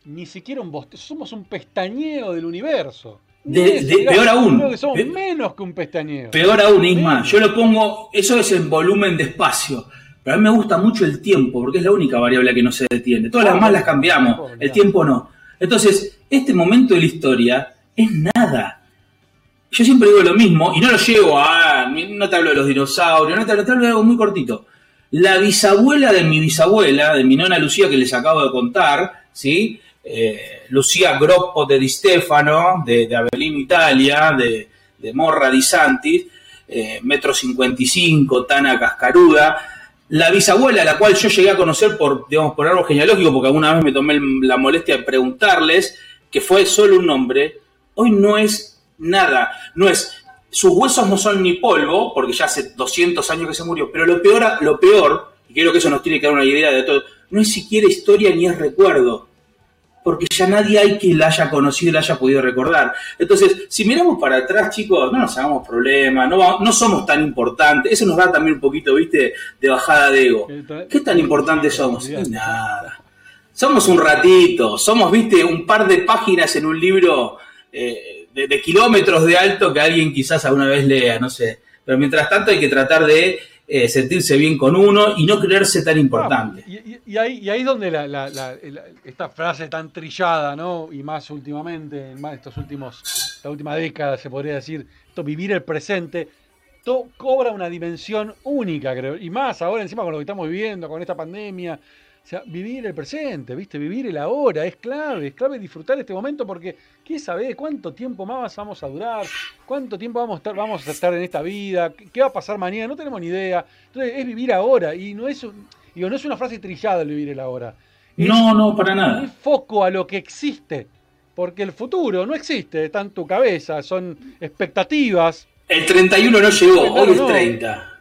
ni siquiera un somos un pestañeo del universo peor aún. menos que un pestañeo. Peor aún, Isma. Yo lo pongo, eso es en volumen de espacio. Pero a mí me gusta mucho el tiempo, porque es la única variable que no se detiene. Todas las demás las cambiamos, el tiempo no. Entonces, este momento de la historia es nada. Yo siempre digo lo mismo, y no lo llevo a. No te hablo de los dinosaurios, no te hablo, te hablo de algo muy cortito. La bisabuela de mi bisabuela, de mi nona Lucía, que les acabo de contar, ¿sí? Eh, Lucía Groppo de Di Stefano, de, de Avellino Italia, de, Morra Di Santis, eh, metro 55, Tana Cascaruda, la bisabuela, la cual yo llegué a conocer por, digamos, por algo genealógico, porque alguna vez me tomé la molestia de preguntarles, que fue solo un nombre, hoy no es nada, no es, sus huesos no son ni polvo, porque ya hace 200 años que se murió, pero lo peor, lo peor, y creo que eso nos tiene que dar una idea de todo, no es siquiera historia ni es recuerdo, porque ya nadie hay que la haya conocido y la haya podido recordar. Entonces, si miramos para atrás, chicos, no nos hagamos problemas, no, no somos tan importantes. Eso nos da también un poquito, viste, de bajada de ego. ¿Qué tan importantes somos? Nada. Somos un ratito, somos, viste, un par de páginas en un libro eh, de kilómetros de alto que alguien quizás alguna vez lea, no sé. Pero mientras tanto hay que tratar de eh, sentirse bien con uno y no creerse tan importante. y, ahí, y ahí es donde esta frase tan trillada, ¿no? Y más últimamente, en más estos últimos, esta última década se podría decir, esto vivir el presente, todo cobra una dimensión única, creo. Y más ahora encima con lo que estamos viviendo, con esta pandemia, o sea, vivir el presente, ¿viste? Vivir el ahora es clave, es clave disfrutar este momento porque ¿qué sabés cuánto tiempo más vamos a durar? ¿Cuánto tiempo vamos a estar, vamos a estar en esta vida? ¿Qué va a pasar mañana? No tenemos ni idea. Entonces, es vivir ahora y no es, digo, no es una frase trillada el vivir el ahora. no, no, para nada. Es foco a lo que existe porque el futuro no existe, está en tu cabeza, son expectativas. El 31 no llegó, hoy es 30.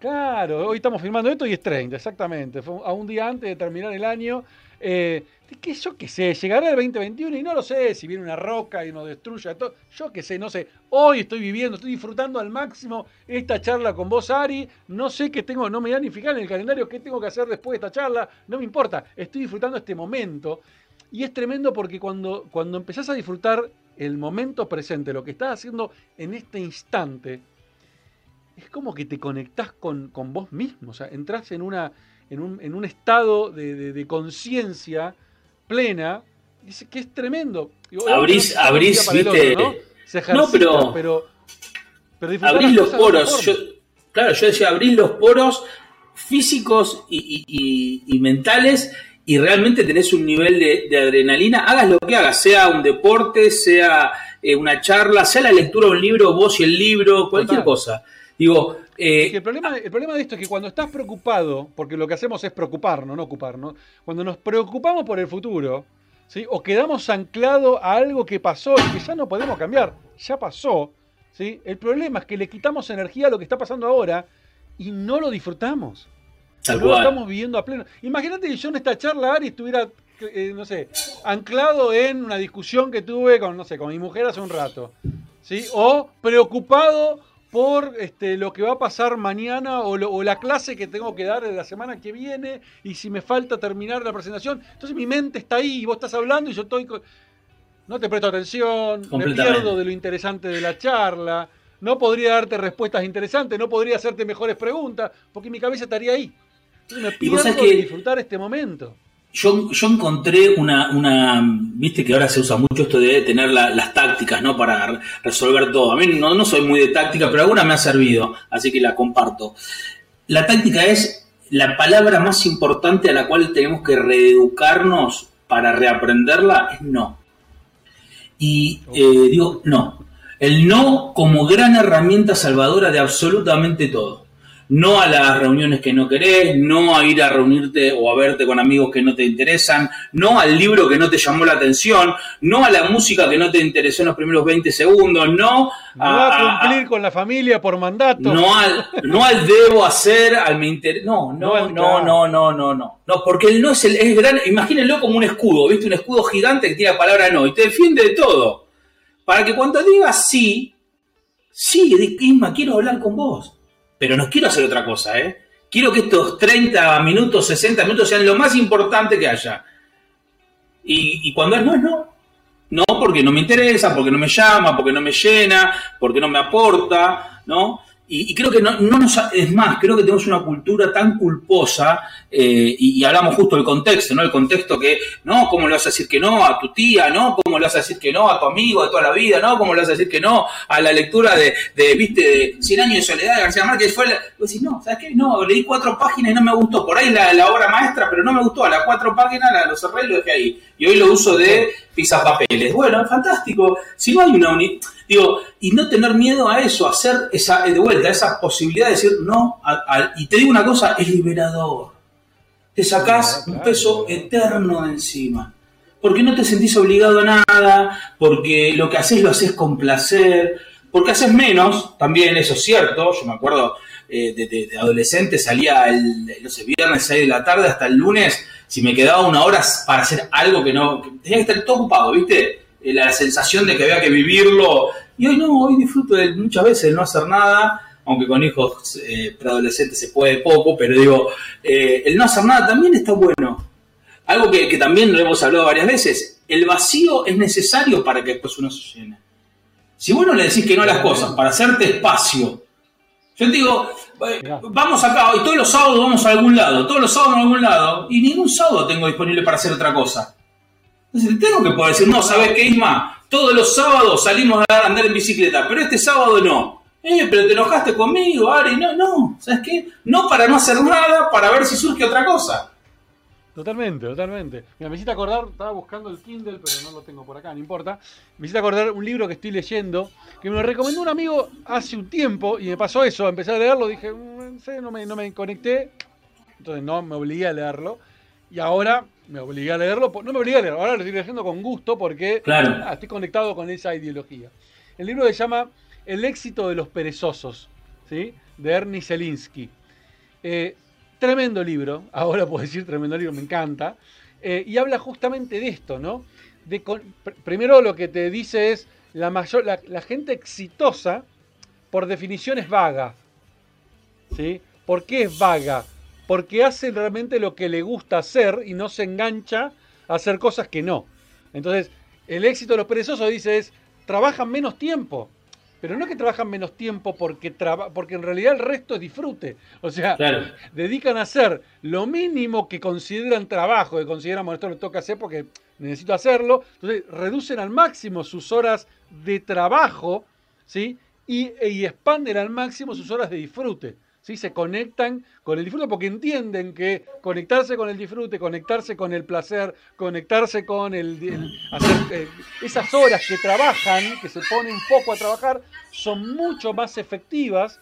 Claro, hoy estamos filmando esto y es 30, exactamente. Fue a un día antes de terminar el año. Eh, yo qué sé, llegará el 2021 y no lo sé si viene una roca y nos destruya todo. Yo qué sé, no sé. Hoy estoy viviendo, estoy disfrutando al máximo esta charla con vos, Ari. No sé qué tengo, no me da ni fijar en el calendario qué tengo que hacer después de esta charla. No me importa, estoy disfrutando este momento. Y es tremendo porque cuando, cuando empezás a disfrutar el momento presente, lo que estás haciendo en este instante, es como que te conectás con, con vos mismo. O sea, entras en, una, en, un, en un estado de, de, conciencia plena. Dice que es tremendo. abrís, abrís, viste. ¿no? no, pero. pero, abrís los poros. Yo, claro, yo decía, abrís los poros físicos y, y, y mentales y realmente tenés un nivel de, adrenalina, hagas lo que hagas, sea un deporte, sea eh, una charla, sea la lectura de un libro, vos y el libro, cualquier cosa. Digo, eh, el, problema, el problema de esto es que cuando estás preocupado, porque lo que hacemos es preocuparnos, no ocuparnos, cuando nos preocupamos por el futuro, ¿sí? o quedamos anclados a algo que pasó y que ya no podemos cambiar, ya pasó, ¿sí? el problema es que le quitamos energía a lo que está pasando ahora y no lo disfrutamos no estamos viviendo a pleno. Imagínate que yo en esta charla, Ari, estuviera, eh, no sé, anclado en una discusión que tuve con, no sé, con mi mujer hace un rato. ¿Sí? O preocupado por este, lo que va a pasar mañana o, la clase que tengo que dar la semana que viene y si me falta terminar la presentación. Entonces mi mente está ahí y vos estás hablando y yo estoy... No te presto atención, me pierdo de lo interesante de la charla, no podría darte respuestas interesantes, no podría hacerte mejores preguntas, porque mi cabeza estaría ahí. Y vos sabés que disfrutar este momento. Yo, yo encontré una, una, viste que ahora se usa mucho esto de tener las tácticas, ¿no? Para resolver todo. A mí no, no soy muy de táctica, pero alguna me ha servido, así que la comparto. La táctica es la palabra más importante a la cual tenemos que reeducarnos para reaprenderla, es no. Y eh, digo, no. El no como gran herramienta salvadora de absolutamente todo no a las reuniones que no querés, no a ir a reunirte o a verte con amigos que no te interesan, no al libro que no te llamó la atención, no a la música que no te interesó en los primeros 20 segundos, no a, cumplir con la familia por mandato. No al, no al debo hacer, al me interesa. No, no, no, no, no, no, no. No, porque el no es el es gran, imagínenlo como un escudo, ¿viste? Un escudo gigante que tiene la palabra no y te defiende de todo. Para que cuando digas sí, sí, Isma, quiero hablar con vos pero no quiero hacer otra cosa, ¿eh? Quiero que estos 30 minutos, 60 minutos sean lo más importante que haya. Y, cuando es no, es no. No porque no me interesa, porque no me llama, porque no me llena, porque no me aporta, ¿no? Y, creo que no, nos. Es más, creo que tenemos una cultura tan culposa, eh, y, hablamos justo del contexto, ¿no? El contexto que, ¿no? ¿Cómo le vas a decir que no a tu tía, ¿no? ¿Cómo le vas a decir que no a tu amigo de toda la vida, ¿no? ¿Cómo le vas a decir que no a la lectura de, de viste, de 100 años de soledad de García Márquez? Fue la, decís, no, ¿sabes qué? No, leí cuatro páginas y no me gustó. Por ahí la, la obra maestra, pero no me gustó. A las cuatro páginas la, lo cerré y lo dejé ahí. Y hoy lo uso de papeles. Bueno, fantástico. Si no hay una unidad Digo, y no tener miedo a eso, hacer esa, de vuelta, esa posibilidad de decir no. y te digo una cosa, es liberador. Te sacás un peso eterno de encima. Porque no te sentís obligado a nada, porque lo que haces lo haces con placer, porque haces menos, también eso es cierto. Yo me acuerdo eh, de, adolescente, salía el, no sé, viernes 6 de la tarde hasta el lunes, si me quedaba una hora para hacer algo que no. tenía que estar todo ocupado, ¿viste? Eh, la sensación de que había que vivirlo. Y hoy no, hoy disfruto de muchas veces no hacer nada, aunque con hijos eh, preadolescentes se puede poco, pero digo, el no hacer nada también está bueno. Algo que, también lo hemos hablado varias veces, el vacío es necesario para que después uno se llene. Si vos no le decís que no a las cosas para hacerte espacio, yo digo, vamos acá, hoy todos los sábados vamos a algún lado, todos los sábados a algún lado, y ningún sábado tengo disponible para hacer otra cosa. Entonces tengo que poder decir, no, ¿sabes qué, Isma? Todos los sábados salimos a andar en bicicleta, pero este sábado no. Eh, pero te enojaste conmigo, Ari. No, no, ¿sabes qué? No para no hacer nada, para ver si surge otra cosa. Totalmente, totalmente. Mira, me hiciste acordar, estaba buscando el Kindle, pero no lo tengo por acá, no importa. Me hiciste acordar un libro que estoy leyendo, que me lo recomendó un amigo hace un tiempo, y me pasó eso, empecé a leerlo, dije, mm, no, me, no me conecté, entonces no me obligué a leerlo. Y ahora me obligué a leerlo, no me obligué a leerlo, ahora lo estoy leyendo con gusto porque ah, estoy conectado con esa ideología. El libro se llama El éxito de los perezosos, ¿sí? de Ernie Zelinsky. Eh, tremendo libro, ahora puedo decir tremendo libro, me encanta, eh, y habla justamente de esto, ¿no? De primero lo que te dice es, la, mayor, la, gente exitosa, por definición, es vaga. ¿sí? ¿Por qué es vaga? Porque hace realmente lo que le gusta hacer y no se engancha a hacer cosas que no. Entonces, el éxito de los perezosos dice es, trabajan menos tiempo. Pero no que trabajan menos tiempo porque, porque en realidad el resto es disfrute. O sea, dedican a hacer lo mínimo que consideran trabajo, que consideran, bueno, esto lo toca hacer porque necesito hacerlo. Entonces, reducen al máximo sus horas de trabajo, ¿sí? Y, y expanden al máximo sus horas de disfrute. ¿Sí? se conectan con el disfrute porque entienden que conectarse con el disfrute, conectarse con el placer, conectarse con el, hacer eh, esas horas que trabajan, que se ponen poco a trabajar, son mucho más efectivas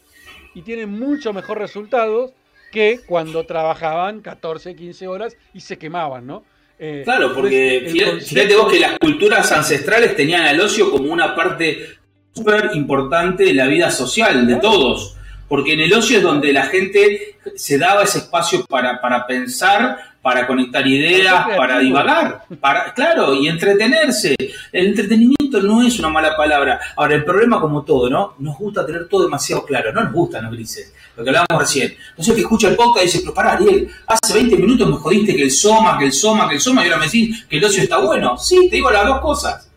y tienen mucho mejor resultados que cuando trabajaban 14, 15 horas y se quemaban, ¿no? Eh, claro, porque fíjate vos que las culturas ancestrales tenían al ocio como una parte súper importante de la vida social de todos porque en el ocio es donde la gente se daba ese espacio para, para pensar, para conectar ideas, para divagar, para, claro, y entretenerse. El entretenimiento no es una mala palabra. Ahora, el problema como todo, ¿no? Nos gusta tener todo demasiado claro, no nos gustan los grises, lo que hablábamos recién. Entonces que escucha el podcast dice, pero pará, Ariel, hace 20 minutos me jodiste que el soma, que el soma, que el soma, y ahora me decís que el ocio está bueno. Sí, te digo las dos cosas.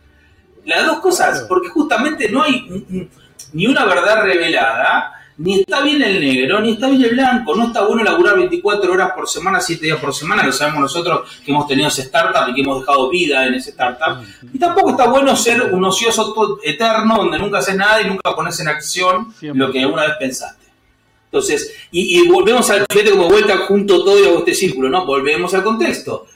Las dos cosas, porque justamente no hay ni una verdad revelada, ni está bien el negro, ni está bien el blanco. No está bueno laburar 24 horas por semana, 7 días por semana. Lo sabemos nosotros que hemos tenido ese startup y que hemos dejado vida en ese startup. Y tampoco está bueno ser un ocioso eterno donde nunca haces nada y nunca pones en acción lo que alguna vez pensaste. Entonces, y, volvemos al fíjate como vuelta junto todo y hago este círculo, ¿no? Volvemos al contexto.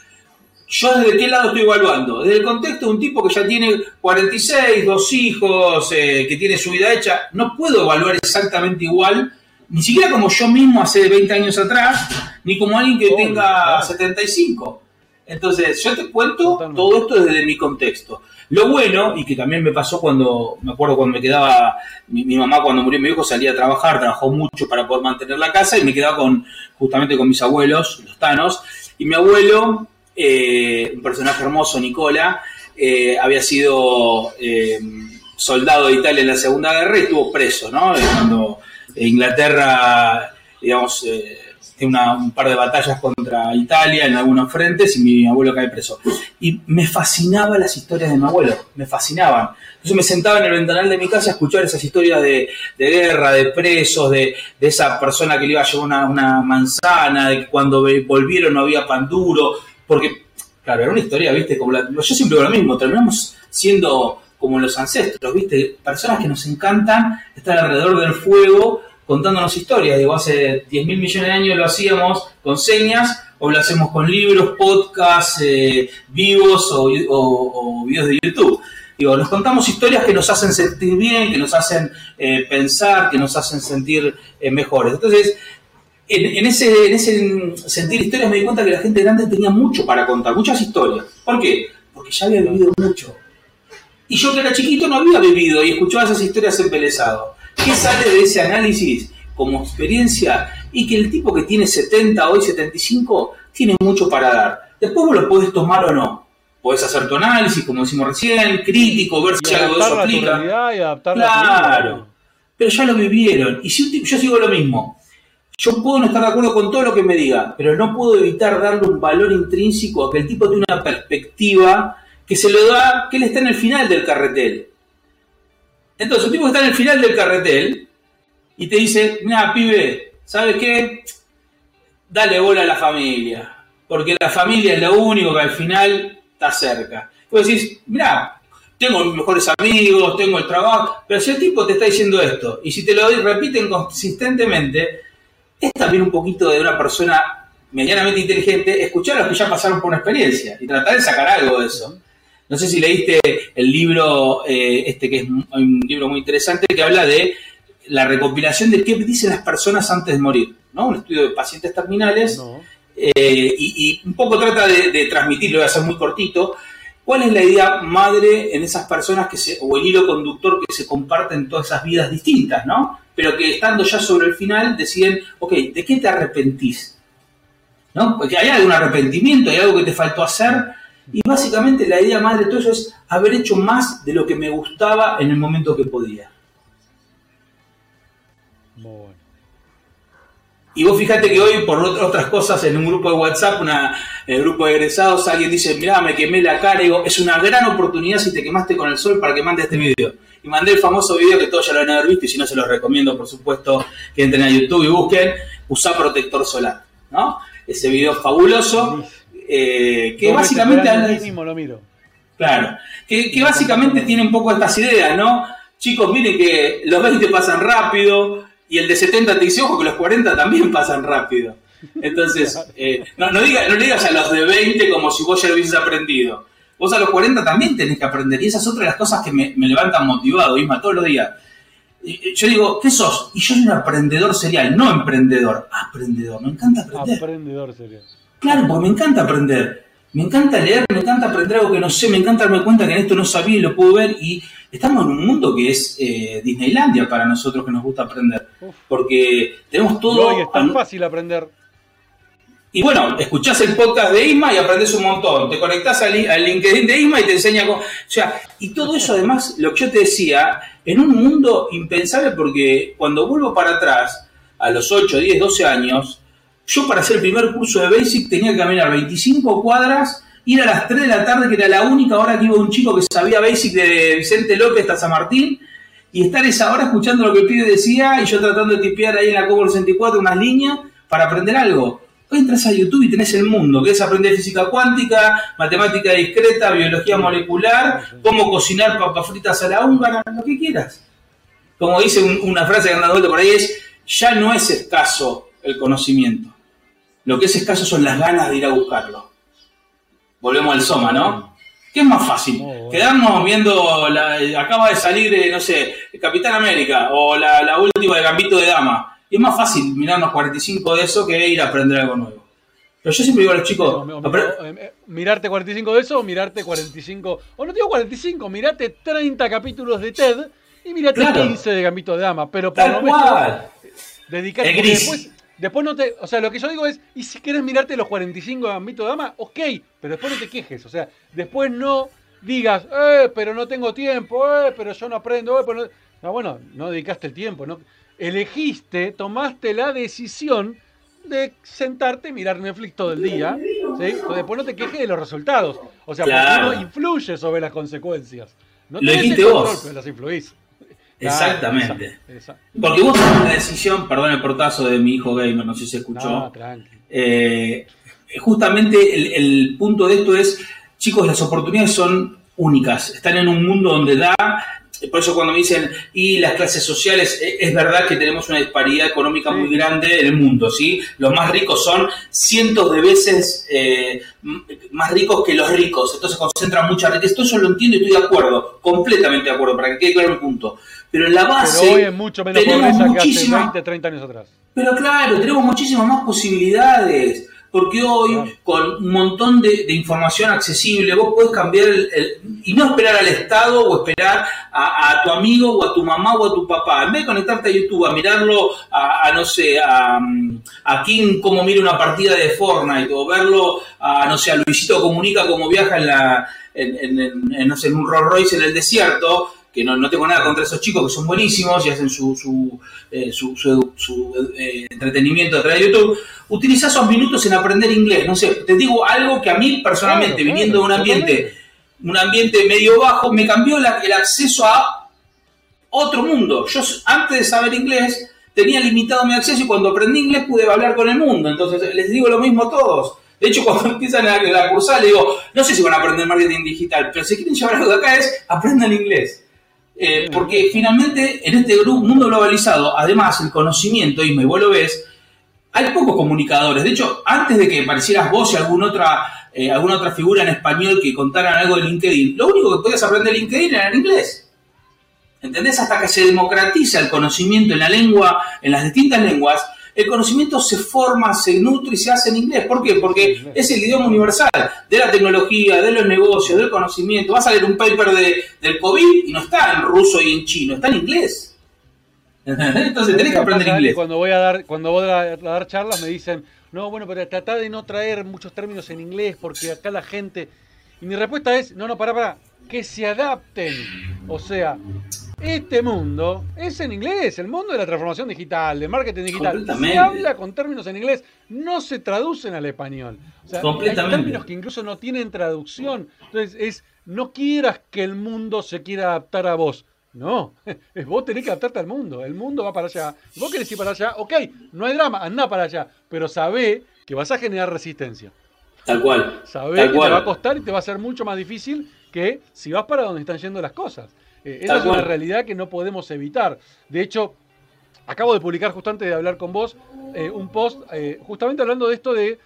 ¿Yo desde qué lado estoy evaluando? Desde el contexto de un tipo que ya tiene 46, dos hijos, eh, que tiene su vida hecha, no puedo evaluar exactamente igual, ni siquiera como yo mismo hace 20 años atrás, ni como alguien que tenga 75. Entonces, yo te cuento todo esto desde mi contexto. Lo bueno, y que también me pasó cuando, me acuerdo cuando me quedaba, mi, mamá cuando murió mi hijo salía a trabajar, trabajó mucho para poder mantener la casa y me quedaba con, justamente con mis abuelos, los tanos, y mi abuelo eh, un personaje hermoso, Nicola, eh, había sido eh, soldado de Italia en la Segunda Guerra y estuvo preso, ¿no? Cuando Inglaterra, digamos, tiene un par de batallas contra Italia en algunos frentes y mi abuelo cae preso. Y me fascinaban las historias de mi abuelo, me fascinaban. Entonces me sentaba en el ventanal de mi casa a escuchar esas historias de, guerra, de presos, de, esa persona que le iba a llevar una, una manzana, de que cuando volvieron no había pan duro, porque, claro, era una historia, ¿viste? Como la, yo siempre digo lo mismo, terminamos siendo como los ancestros, ¿viste? Personas que nos encantan estar alrededor del fuego contándonos historias. Digo, hace 10 mil millones de años lo hacíamos con señas, o lo hacemos con libros, podcasts, eh, vivos o, videos de YouTube. Digo, nos contamos historias que nos hacen sentir bien, que nos hacen eh, pensar, que nos hacen sentir eh, mejores. Entonces, en, ese, en ese sentir historias me di cuenta que la gente grande tenía mucho para contar, muchas historias. ¿Por qué? Porque ya había vivido mucho. Y yo que era chiquito no había vivido y escuchaba esas historias embelesado. ¿Qué sale de ese análisis como experiencia? Y que el tipo que tiene 70, hoy 75, tiene mucho para dar. Después vos lo podés tomar o no. Podés hacer tu análisis, como decimos recién, crítico, ver si algo de eso aplica. claro. Pero ya lo vivieron. Y si un tipo, yo sigo lo mismo yo puedo no estar de acuerdo con todo lo que me diga, pero no puedo evitar darle un valor intrínseco a que el tipo tiene una perspectiva que se lo da, que él está en el final del carretel. Entonces, un tipo que está en el final del carretel y te dice, mira, pibe, ¿sabes qué? Dale bola a la familia, porque la familia es lo único que al final está cerca. Vos decís, mira, tengo mis mejores amigos, tengo el trabajo, pero si el tipo te está diciendo esto, y si te lo repiten consistentemente, es también un poquito de una persona medianamente inteligente escuchar a los que ya pasaron por una experiencia y tratar de sacar algo de eso. No sé si leíste el libro, eh, este que es un libro muy interesante, que habla de la recopilación de qué dicen las personas antes de morir, ¿no? Un estudio de pacientes terminales. eh, y, un poco trata de, transmitirlo, voy a ser muy cortito, ¿cuál es la idea madre en esas personas que se, o el hilo conductor que se comparten todas esas vidas distintas, ¿no? Pero que estando ya sobre el final deciden, ok, ¿de qué te arrepentís? ¿No? Porque hay algún arrepentimiento, hay algo que te faltó hacer, y básicamente la idea madre de todo eso es haber hecho más de lo que me gustaba en el momento que podía. Y vos fíjate que hoy, por otras cosas, en un grupo de WhatsApp, una, en el grupo de egresados, alguien dice, mirá, me quemé la cara. Y digo, es una gran oportunidad si te quemaste con el sol para que mandes este video. Y mandé el famoso video que todos ya lo han haber visto, y si no se los recomiendo, por supuesto, que entren a YouTube y busquen, usar protector solar. ¿no? Ese video fabuloso, eh, que básicamente... lo miro. Claro, que, que básicamente tiene un poco estas ideas, ¿no? Chicos, miren que los 20 pasan rápido, y el de 70 te dice, ojo, que los 40 también pasan rápido. Entonces, eh, no, no, no le digas a los de 20 como si vos ya lo hubieses aprendido. Vos a los 40 también tenés que aprender. Y esa es otra de las cosas que me, levantan motivado, Isma, todos los días. Yo digo, ¿qué sos? Y yo soy un aprendedor serial, no emprendedor. Aprendedor, me encanta aprender. Aprendedor serial. Claro, porque me encanta aprender. Me encanta leer, me encanta aprender algo que no sé, me encanta darme cuenta que en esto no sabía y lo puedo ver. Y estamos en un mundo que es eh, Disneylandia para nosotros que nos gusta aprender. Porque tenemos todo. No, y es tan fácil aprender. Y bueno, escuchás el podcast de Isma y aprendes un montón. Te conectás al, LinkedIn de Isma y te enseña cómo. O sea, y todo eso además, lo que yo te decía, en un mundo impensable porque cuando vuelvo para atrás, a los 8, 10, 12 años, yo para hacer el primer curso de Basic tenía que caminar 25 cuadras ir a las 3 de la tarde, que era la única hora que iba un chico que sabía Basic de Vicente López hasta San Martín, y estar esa hora escuchando lo que el pibe decía y yo tratando de tipear ahí en la Cobo 64 unas líneas para aprender algo. Entras a YouTube y tenés el mundo, que es aprender física cuántica, matemática discreta, biología molecular, cómo cocinar papas fritas a la húngara, lo que quieras. Como dice una frase que anda vuelta por ahí es, ya no es escaso el conocimiento. Lo que es escaso son las ganas de ir a buscarlo volvemos al Soma, ¿no? ¿Qué es más fácil? Quedarnos viendo, la, acaba de salir, eh, no sé, Capitán América o la, última de Gambito de Dama. Es más fácil mirarnos 45 de eso que ir a aprender algo nuevo. Pero yo siempre digo a los chicos... Eh, eh, mirarte 45 de eso o mirarte 45... O no digo 45, mirate 30 capítulos de TED y mirate 15 de Gambito de Dama. Pero por lo menos... Dedicarte... Después, Después no te. O sea, lo que yo digo es, y si quieres mirarte los 45 de Gambito de Dama, ok, pero después no te quejes. O sea, después no digas, eh, pero no tengo tiempo, eh, pero yo no aprendo, eh, pero no. bueno, no dedicaste el tiempo, ¿no? Elegiste, tomaste la decisión de sentarte y mirar Netflix todo el día, ¿sí? después no te quejes de los resultados. O sea, porque no influye sobre las consecuencias. No lo dijiste vos. pero las influís. Exactamente. Porque vos tomaste una decisión, perdón el portazo de mi hijo gamer, no sé si se escuchó. Eh, justamente el, punto de esto es, chicos, las oportunidades son únicas. Están en un mundo donde da por eso cuando me dicen, y las clases sociales, e, es verdad que tenemos una disparidad económica muy grande en el mundo, ¿sí? Los más ricos son cientos de veces eh, más ricos que los ricos, entonces concentran mucha riqueza. Esto yo lo entiendo y estoy de acuerdo, completamente de acuerdo, para que quede claro el punto. Pero en la base... Pero hoy es mucho menos tenemos muchísima, que hace 20, 30 años atrás. Pero claro, tenemos muchísimas más posibilidades porque hoy con un montón de, información accesible vos podés cambiar el, y no esperar al Estado o esperar a, tu amigo o a tu mamá o a tu papá. En vez de conectarte a YouTube a mirarlo a, no sé, a, a King como mira una partida de Fortnite o verlo a, no sé, a Luisito Comunica como viaja en la... En, no sé, en un Rolls Royce en el desierto, que no, tengo nada contra esos chicos que son buenísimos y hacen su, su, eh, eh, entretenimiento a través de YouTube, utiliza esos minutos en aprender inglés. No sé, te digo algo que a mí personalmente, viniendo de un ambiente, un ambiente medio bajo, me cambió el acceso a otro mundo. Yo antes de saber inglés tenía limitado mi acceso y cuando aprendí inglés pude hablar con el mundo. Entonces les digo lo mismo a todos. De hecho, cuando empiezan a la cursar, les digo, no sé si van a aprender marketing digital, pero si quieren llevar algo de acá es aprendan inglés. Eh, porque finalmente en este mundo globalizado, además el conocimiento, y me vos lo ves, hay pocos comunicadores. De hecho, antes de que aparecieras vos y alguna otra, eh, alguna otra figura en español que contaran algo de LinkedIn, lo único que podías aprender de LinkedIn era en inglés. ¿Entendés? Hasta que se democratiza el conocimiento en la lengua, en las distintas lenguas, El conocimiento se forma, se nutre y se hace en inglés. ¿Por qué? Porque es el idioma universal de la tecnología, de los negocios, del conocimiento. Vas a leer un paper de, del COVID y no está en ruso y en chino, está en inglés. Entonces tenés que aprender inglés. Cuando voy a dar, cuando voy a dar charlas me dicen, no, bueno, pero trata de no traer muchos términos en inglés porque acá la gente... Y mi respuesta es, no, no, para, para, que se adapten. O sea, este mundo es en inglés, el mundo de la transformación digital, del marketing digital. Se habla con términos en inglés, no se traducen al español. O sea, hay términos que incluso no tienen traducción. Entonces, es no quieras que el mundo se quiera adaptar a vos. No, es vos tenés que adaptarte al mundo. El mundo va para allá. Vos querés ir para allá, ok, no hay drama, anda para allá. Pero sabé que vas a generar resistencia. Tal cual. Sabé que te va a costar y te va a ser mucho más difícil que si vas para donde están yendo las cosas. Eh, esa es una realidad que no podemos evitar. De hecho, acabo de publicar justo antes de hablar con vos eh, un post eh, justamente hablando de esto de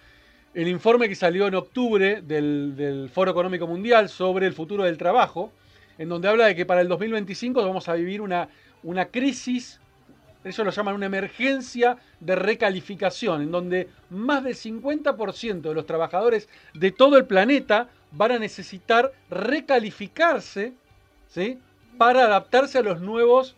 el informe que salió en octubre del, del Foro Económico Mundial sobre el futuro del trabajo en donde habla de que para el 2025 vamos a vivir una, una crisis, eso lo llaman una emergencia de recalificación, en donde más del 50% de los trabajadores de todo el planeta van a necesitar recalificarse ¿sí? Para adaptarse a los nuevos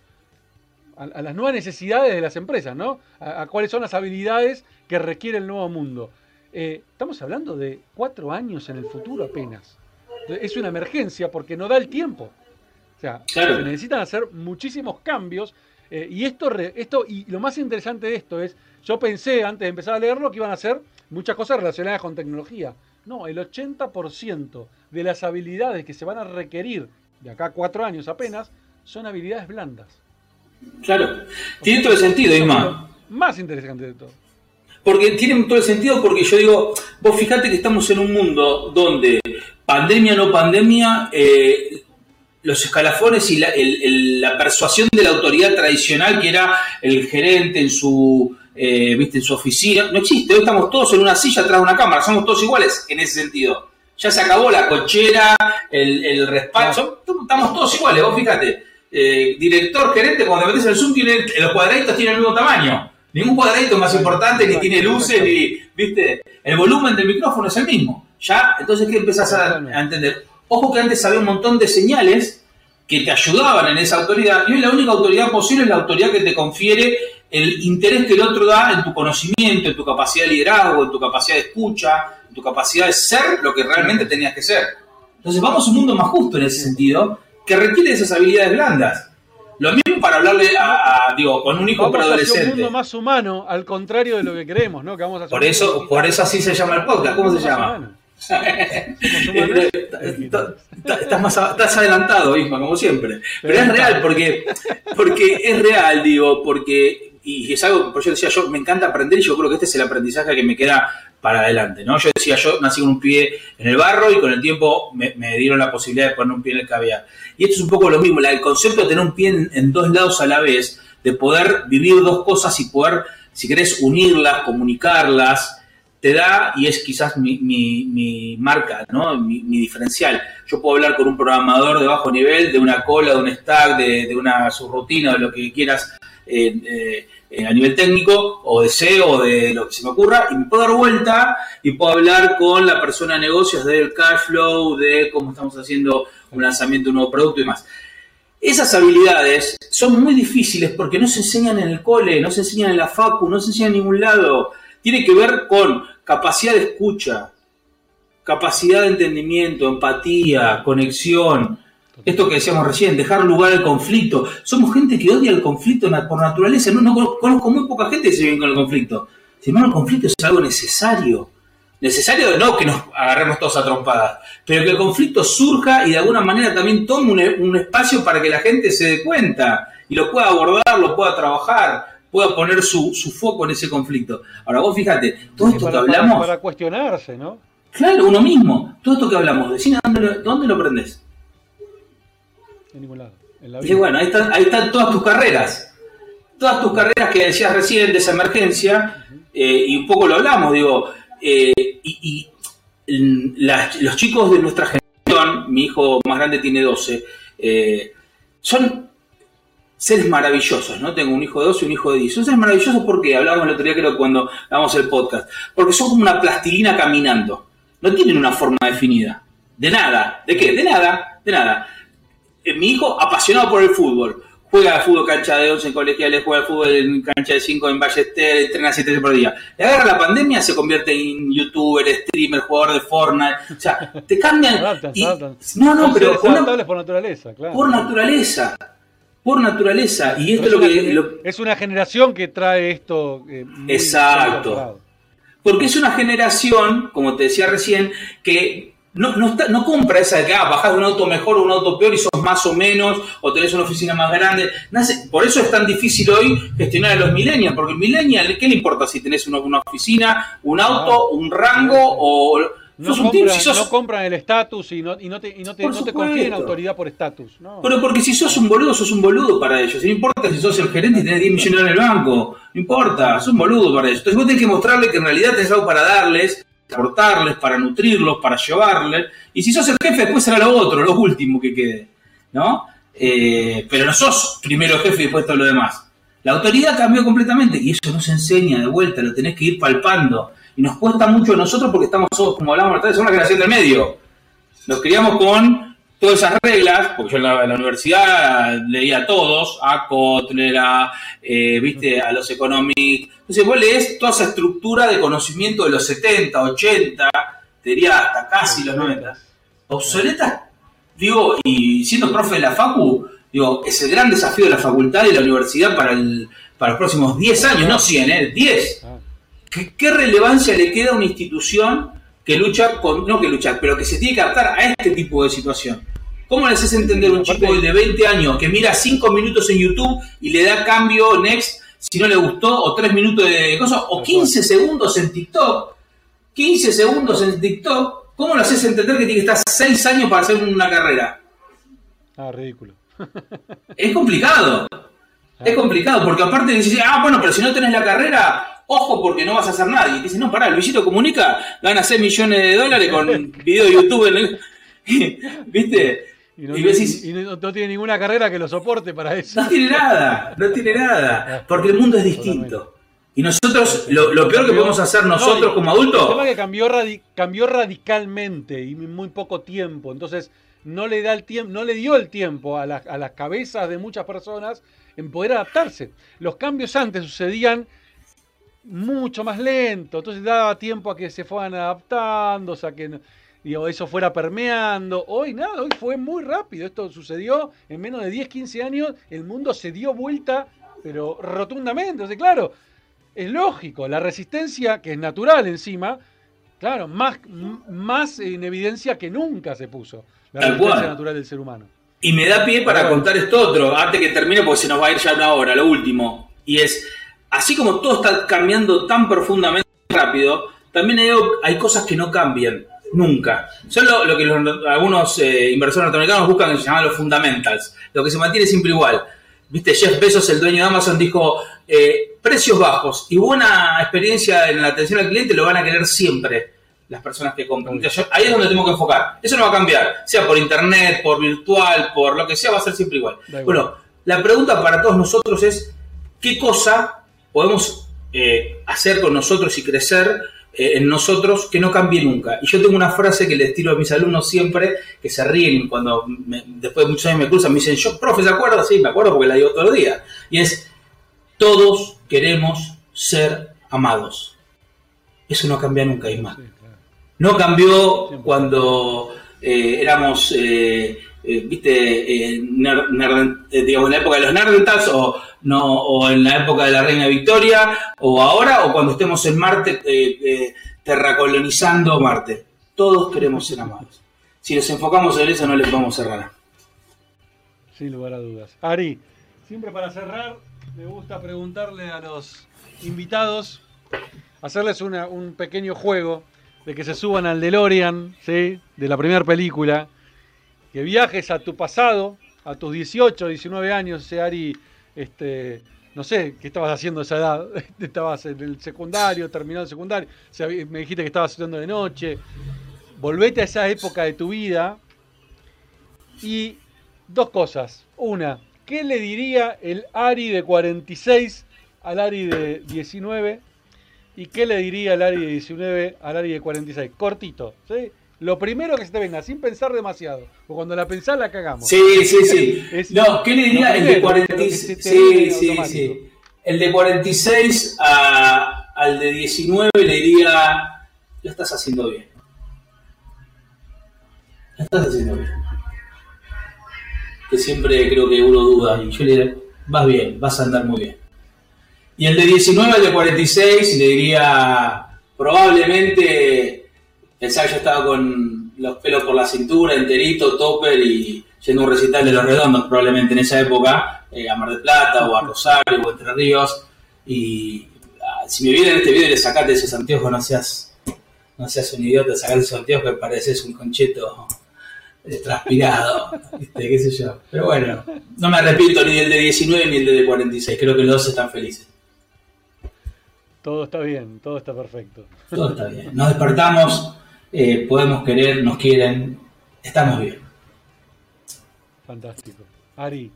a, las nuevas necesidades de las empresas, ¿no? A, cuáles son las habilidades que requiere el nuevo mundo. Eh, estamos hablando de cuatro años en el futuro apenas es una emergencia porque no da el tiempo. O sea, se necesitan hacer muchísimos cambios. Eh, y esto, esto, y lo más interesante de esto es, yo pensé antes de empezar a leerlo que iban a hacer muchas cosas relacionadas con tecnología. No, el 80% de las habilidades que se van a requerir de acá a cuatro años apenas son habilidades blandas. Claro, tiene todo el sentido, Isma. Más interesante de todo. Porque tiene todo el sentido porque yo digo, vos fijate que estamos en un mundo donde pandemia o no pandemia, eh, los escalafones y la, persuasión de la autoridad tradicional que era el gerente en su, eh, ¿viste? en su oficina, no existe. Hoy estamos todos en una silla atrás de una cámara, somos todos iguales en ese sentido. Ya se acabó la cochera, el, el respaldo, estamos todos iguales, vos fíjate. Eh, director, gerente, cuando metes el Zoom, tiene, los cuadraditos tienen el mismo tamaño. Ningún cuadradito más importante, ni tiene luces, ni, ¿viste? El volumen del micrófono es el mismo. ¿Ya? Entonces, ¿qué empezás a, entender? Ojo que antes había un montón de señales que te ayudaban en esa autoridad, y hoy la única autoridad posible es la autoridad que te confiere el interés que el otro da en tu conocimiento, en tu capacidad de liderazgo, en tu capacidad de escucha, tu capacidad de ser lo que realmente tenías que ser. Entonces vamos a un mundo más justo en ese sentido, que requiere esas habilidades blandas. Lo mismo para hablarle a, digo, con un hijo preadolescente. un mundo más humano, al contrario de lo que creemos, ¿no? Que vamos a por eso, por eso así se llama el podcast. ¿Cómo se llama? estás, más, estás adelantado, Isma, como siempre. Pero es real, porque, porque es real, digo, porque, y es algo, por yo decía, yo me encanta aprender y yo creo que este es el aprendizaje que me queda para adelante, ¿no? Yo decía, yo nací con un pie en el barro y con el tiempo me, dieron la posibilidad de poner un pie en el caviar. Y esto es un poco lo mismo, el concepto de tener un pie en, dos lados a la vez, de poder vivir dos cosas y poder, si querés, unirlas, comunicarlas, te da, y es quizás mi, marca, ¿no? Mi, diferencial. Yo puedo hablar con un programador de bajo nivel, de una cola, de un stack, de, una subrutina, de lo que quieras. Eh, eh, eh, a nivel técnico o de SEO o de lo que se me ocurra y me puedo dar vuelta y puedo hablar con la persona de negocios del cash flow, de cómo estamos haciendo un lanzamiento de un nuevo producto y más. Esas habilidades son muy difíciles porque no se enseñan en el cole, no se enseñan en la facu, no se enseñan en ningún lado. Tiene que ver con capacidad de escucha, capacidad de entendimiento, empatía, conexión, esto que decíamos recién, dejar lugar al conflicto. Somos gente que odia el conflicto por naturaleza. No, conozco muy poca gente que se vive con el conflicto. Sin embargo, el conflicto es algo necesario. Necesario no que nos agarremos todos a trompadas, pero que el conflicto surja y de alguna manera también tome un, espacio para que la gente se dé cuenta y lo pueda abordar, lo pueda trabajar, pueda poner su, foco en ese conflicto. Ahora vos fíjate, todo esto que hablamos... Para, cuestionarse, ¿no? Claro, uno mismo. Todo esto que hablamos, decime dónde dónde lo aprendes en ningún lado. Y bueno, ahí están, ahí están todas tus carreras. Todas tus carreras que decías recién de esa emergencia, eh, y un poco lo hablamos, digo, eh, y, los chicos de nuestra generación, mi hijo más grande tiene 12, eh, son seres maravillosos, ¿no? Tengo un hijo de 12 y un hijo de 10. Son seres maravillosos porque hablábamos el otro día, creo, cuando hagamos el podcast. Porque son como una plastilina caminando. No tienen una forma definida. De nada. ¿De qué? De nada. De nada. Eh, mi hijo, apasionado por el fútbol. Juega al fútbol cancha de 11 en colegiales, juega al fútbol en cancha de 5 en Ballester, entrena 7 veces por día. Le agarra la pandemia, se convierte en youtuber, streamer, jugador de Fortnite. O sea, te cambian. y- no, no, pero una- por naturaleza, claro. por naturaleza. Por naturaleza. Y esto es lo que. una, lo- es una generación que trae esto. eh, muy Exacto. porque es una generación, como te decía recién, que no, no, está- no compra esa de que ah, bajás de un auto mejor o un auto peor y sos más o menos, o tenés una oficina más grande. Nace- por eso es tan difícil hoy gestionar a los millennials, porque el millennial, ¿qué le importa si tenés una, una oficina, un auto, un rango o. No sos un tipo, compran, si sos- no compran el estatus y no, y no te, y no te, Por no te confían en supuesto. autoridad por estatus. No. Pero porque si sos un boludo, sos un boludo para ellos. No importa si sos el gerente y tenés 10 millones en el banco. No importa, sos un boludo para ellos. Entonces vos tenés que mostrarle que en realidad tenés algo para darles, para aportarles, para nutrirlos, para llevarles. Y si sos el jefe, después será lo otro, lo último que quede. ¿No? Eh, pero no sos primero jefe y después todo lo demás. La autoridad cambió completamente y eso no se enseña de vuelta, lo tenés que ir palpando. Y nos cuesta mucho a nosotros porque estamos todos, como hablamos otra vez, somos una generación del medio. Nos criamos con todas esas reglas, porque yo en la, universidad leía a todos, a Kotler, a, eh, viste, a los economics. Entonces vos lees toda esa estructura de conocimiento de los 70, 80, te diría hasta casi los 90. Obsoleta, digo, y siendo profe de la Facu, digo, es el gran desafío de la facultad y la universidad para, el, para los próximos 10 años, no 100, ¿eh? 10. Ah, ¿Qué, qué relevancia le queda a una institución que lucha con, no que lucha, pero que se tiene que adaptar a este tipo de situación? ¿Cómo le haces entender a un chico de 20 años que mira 5 minutos en YouTube y le da cambio next si no le gustó, o 3 minutos de cosas, o 15 segundos en TikTok? 15 segundos en TikTok, ¿cómo le haces entender que tiene que estar 6 años para hacer una carrera? ah, ridículo. Es complicado. Es complicado, porque aparte dices, ah, bueno, pero si no tenés la carrera, ojo porque no vas a hacer nada. Y te dicen, no, pará, Luisito Comunica gana 6 millones de dólares con video de YouTube. En el- ¿Viste? Y no, Y decís, y- y no- no tiene ninguna carrera que lo soporte para eso. no tiene nada, no tiene nada, porque el mundo es distinto. Y nosotros, lo, lo peor que podemos hacer nosotros No, como El adultos, tema es que cambió, radi- cambió radicalmente y muy poco tiempo. Entonces, no le da el tiempo, no le dio el tiempo a, las- a las cabezas de muchas personas en poder adaptarse. Los cambios antes sucedían mucho más lento, entonces daba tiempo a que se fueran adaptando, o sea que digo, eso fuera permeando. Hoy nada, hoy fue muy rápido. Esto sucedió en menos de 10, 15 años, el mundo se dio vuelta, pero rotundamente. Entonces, claro, es lógico, la resistencia, que es natural encima, claro, más, más en evidencia que nunca se puso. La Tal resistencia cual. natural del ser humano. Y me da pie para contar esto otro, antes que termine, porque se nos va a ir ya una hora, lo último. Y es, así como todo está cambiando tan profundamente rápido, también hay, hay cosas que no cambian nunca. Son lo, que los- algunos eh, inversores norteamericanos buscan que se llaman los fundamentals, lo que se mantiene siempre igual. Viste, Jeff Bezos, el dueño de Amazon, dijo, eh, precios bajos y buena experiencia en la atención al cliente lo van a querer siempre las personas que compran. Entonces, yo- ahí es donde tengo que enfocar. Eso no va a cambiar, sea por internet, por virtual, por lo que sea, va a ser siempre igual. Bueno, la pregunta para todos nosotros es, ¿qué cosa podemos eh, hacer con nosotros y crecer en nosotros que no cambie nunca? Y yo tengo una frase que les tiro a mis alumnos siempre, que se ríen cuando me- después de muchos años me cruzan, me dicen, yo, profe, ¿se acuerda? Sí, me acuerdo porque la digo todos los días. Y es, todos queremos ser amados. Eso no cambia nunca, claro. No cambió cuando eh, éramos, eh, eh, viste, eh, eh, digamos, en la época de los Nerdentals o, no, o en la época de la Reina Victoria o ahora o cuando estemos en Marte terracolonizando Marte. Todos queremos ser amados. Si nos enfocamos en eso no les vamos a cerrar. Sin lugar a dudas. Ari, siempre para cerrar, me gusta preguntarle a los invitados, hacerles una- un pequeño juego de que se suban al DeLorean, ¿sí? de la primera película, que viajes a tu pasado, a tus 18, 19 años, ese Ari, este, no sé, ¿qué estabas haciendo esa edad? estabas en el secundario, terminando el secundario, me dijiste que estabas estudiando de noche. Volvete a esa época de tu vida y dos cosas. Una, ¿Qué le diría el Ari de 46 al Ari de 19? ¿Y qué le diría el Ari de 19 al Ari de 46? Cortito, ¿sí? Lo primero que se te venga, sin pensar demasiado. Porque cuando la pensás la cagamos. Sí, sí, sí. no, ¿qué le diría el de 46? Sí, sí, sí. El de 46 a, al de 19 le diría, lo estás haciendo bien. Lo estás haciendo bien. Que siempre creo que uno duda y yo le diría, vas bien, vas a andar muy bien. Y el de 19 al de 46 le diría, probablemente, pensaba yo estaba con los pelos por la cintura, enterito, topper y yendo a un recital de los redondos, probablemente en esa época, eh, a Mar del Plata o a Rosario o a Entre Ríos. Y ah, si me vienen en este video y le sacaste esos anteojos, no seas, no seas un idiota, sacar esos anteojos que pareces un concheto eh, transpirado, qué sé yo. Pero bueno, no me arrepiento ni del de 19 ni el de 46, creo que los dos están felices. Todo está bien, todo está perfecto. Todo está bien. Nos despertamos, eh, podemos querer, nos quieren, estamos bien. Fantástico. Ari,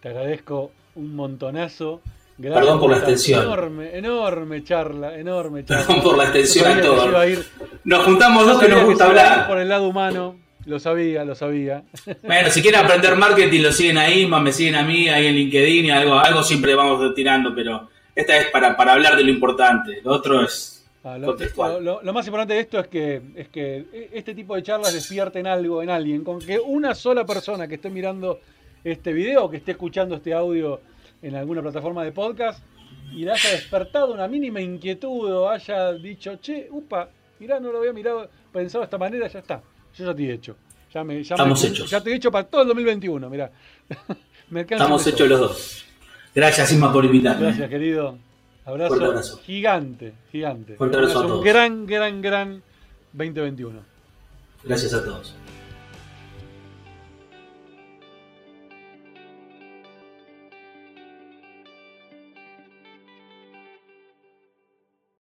te agradezco un montonazo. Perdón por la extensión. Enorme, enorme charla, enorme charla. Perdón por la extensión a todos. Nos juntamos dos que nos gusta hablar. Por el lado humano, lo sabía, lo sabía. Bueno, si quieren aprender marketing, lo siguen ahí, más me siguen a mí, ahí en LinkedIn y algo, algo siempre vamos tirando, pero esta es para, para hablar de lo importante. Lo otro es ah, lo, lo, más importante de esto es que, es que este tipo de charlas despierten algo en alguien. Con que una sola persona que esté mirando este video que esté escuchando este audio en alguna plataforma de podcast y le haya despertado una mínima inquietud o haya dicho, che, upa, mirá, no lo había mirado, pensado de esta manera, ya está. Yo ya te he hecho. Ya me, ya Estamos hechos. Ya te he hecho para todo el 2021, mirá. Estamos hechos los dos. Gracias, Isma, por invitarme. Gracias, querido. Abrazo, gigante, gigante. Fuerte abrazo a todos. Un gran, gran, gran 2021. Gracias a todos.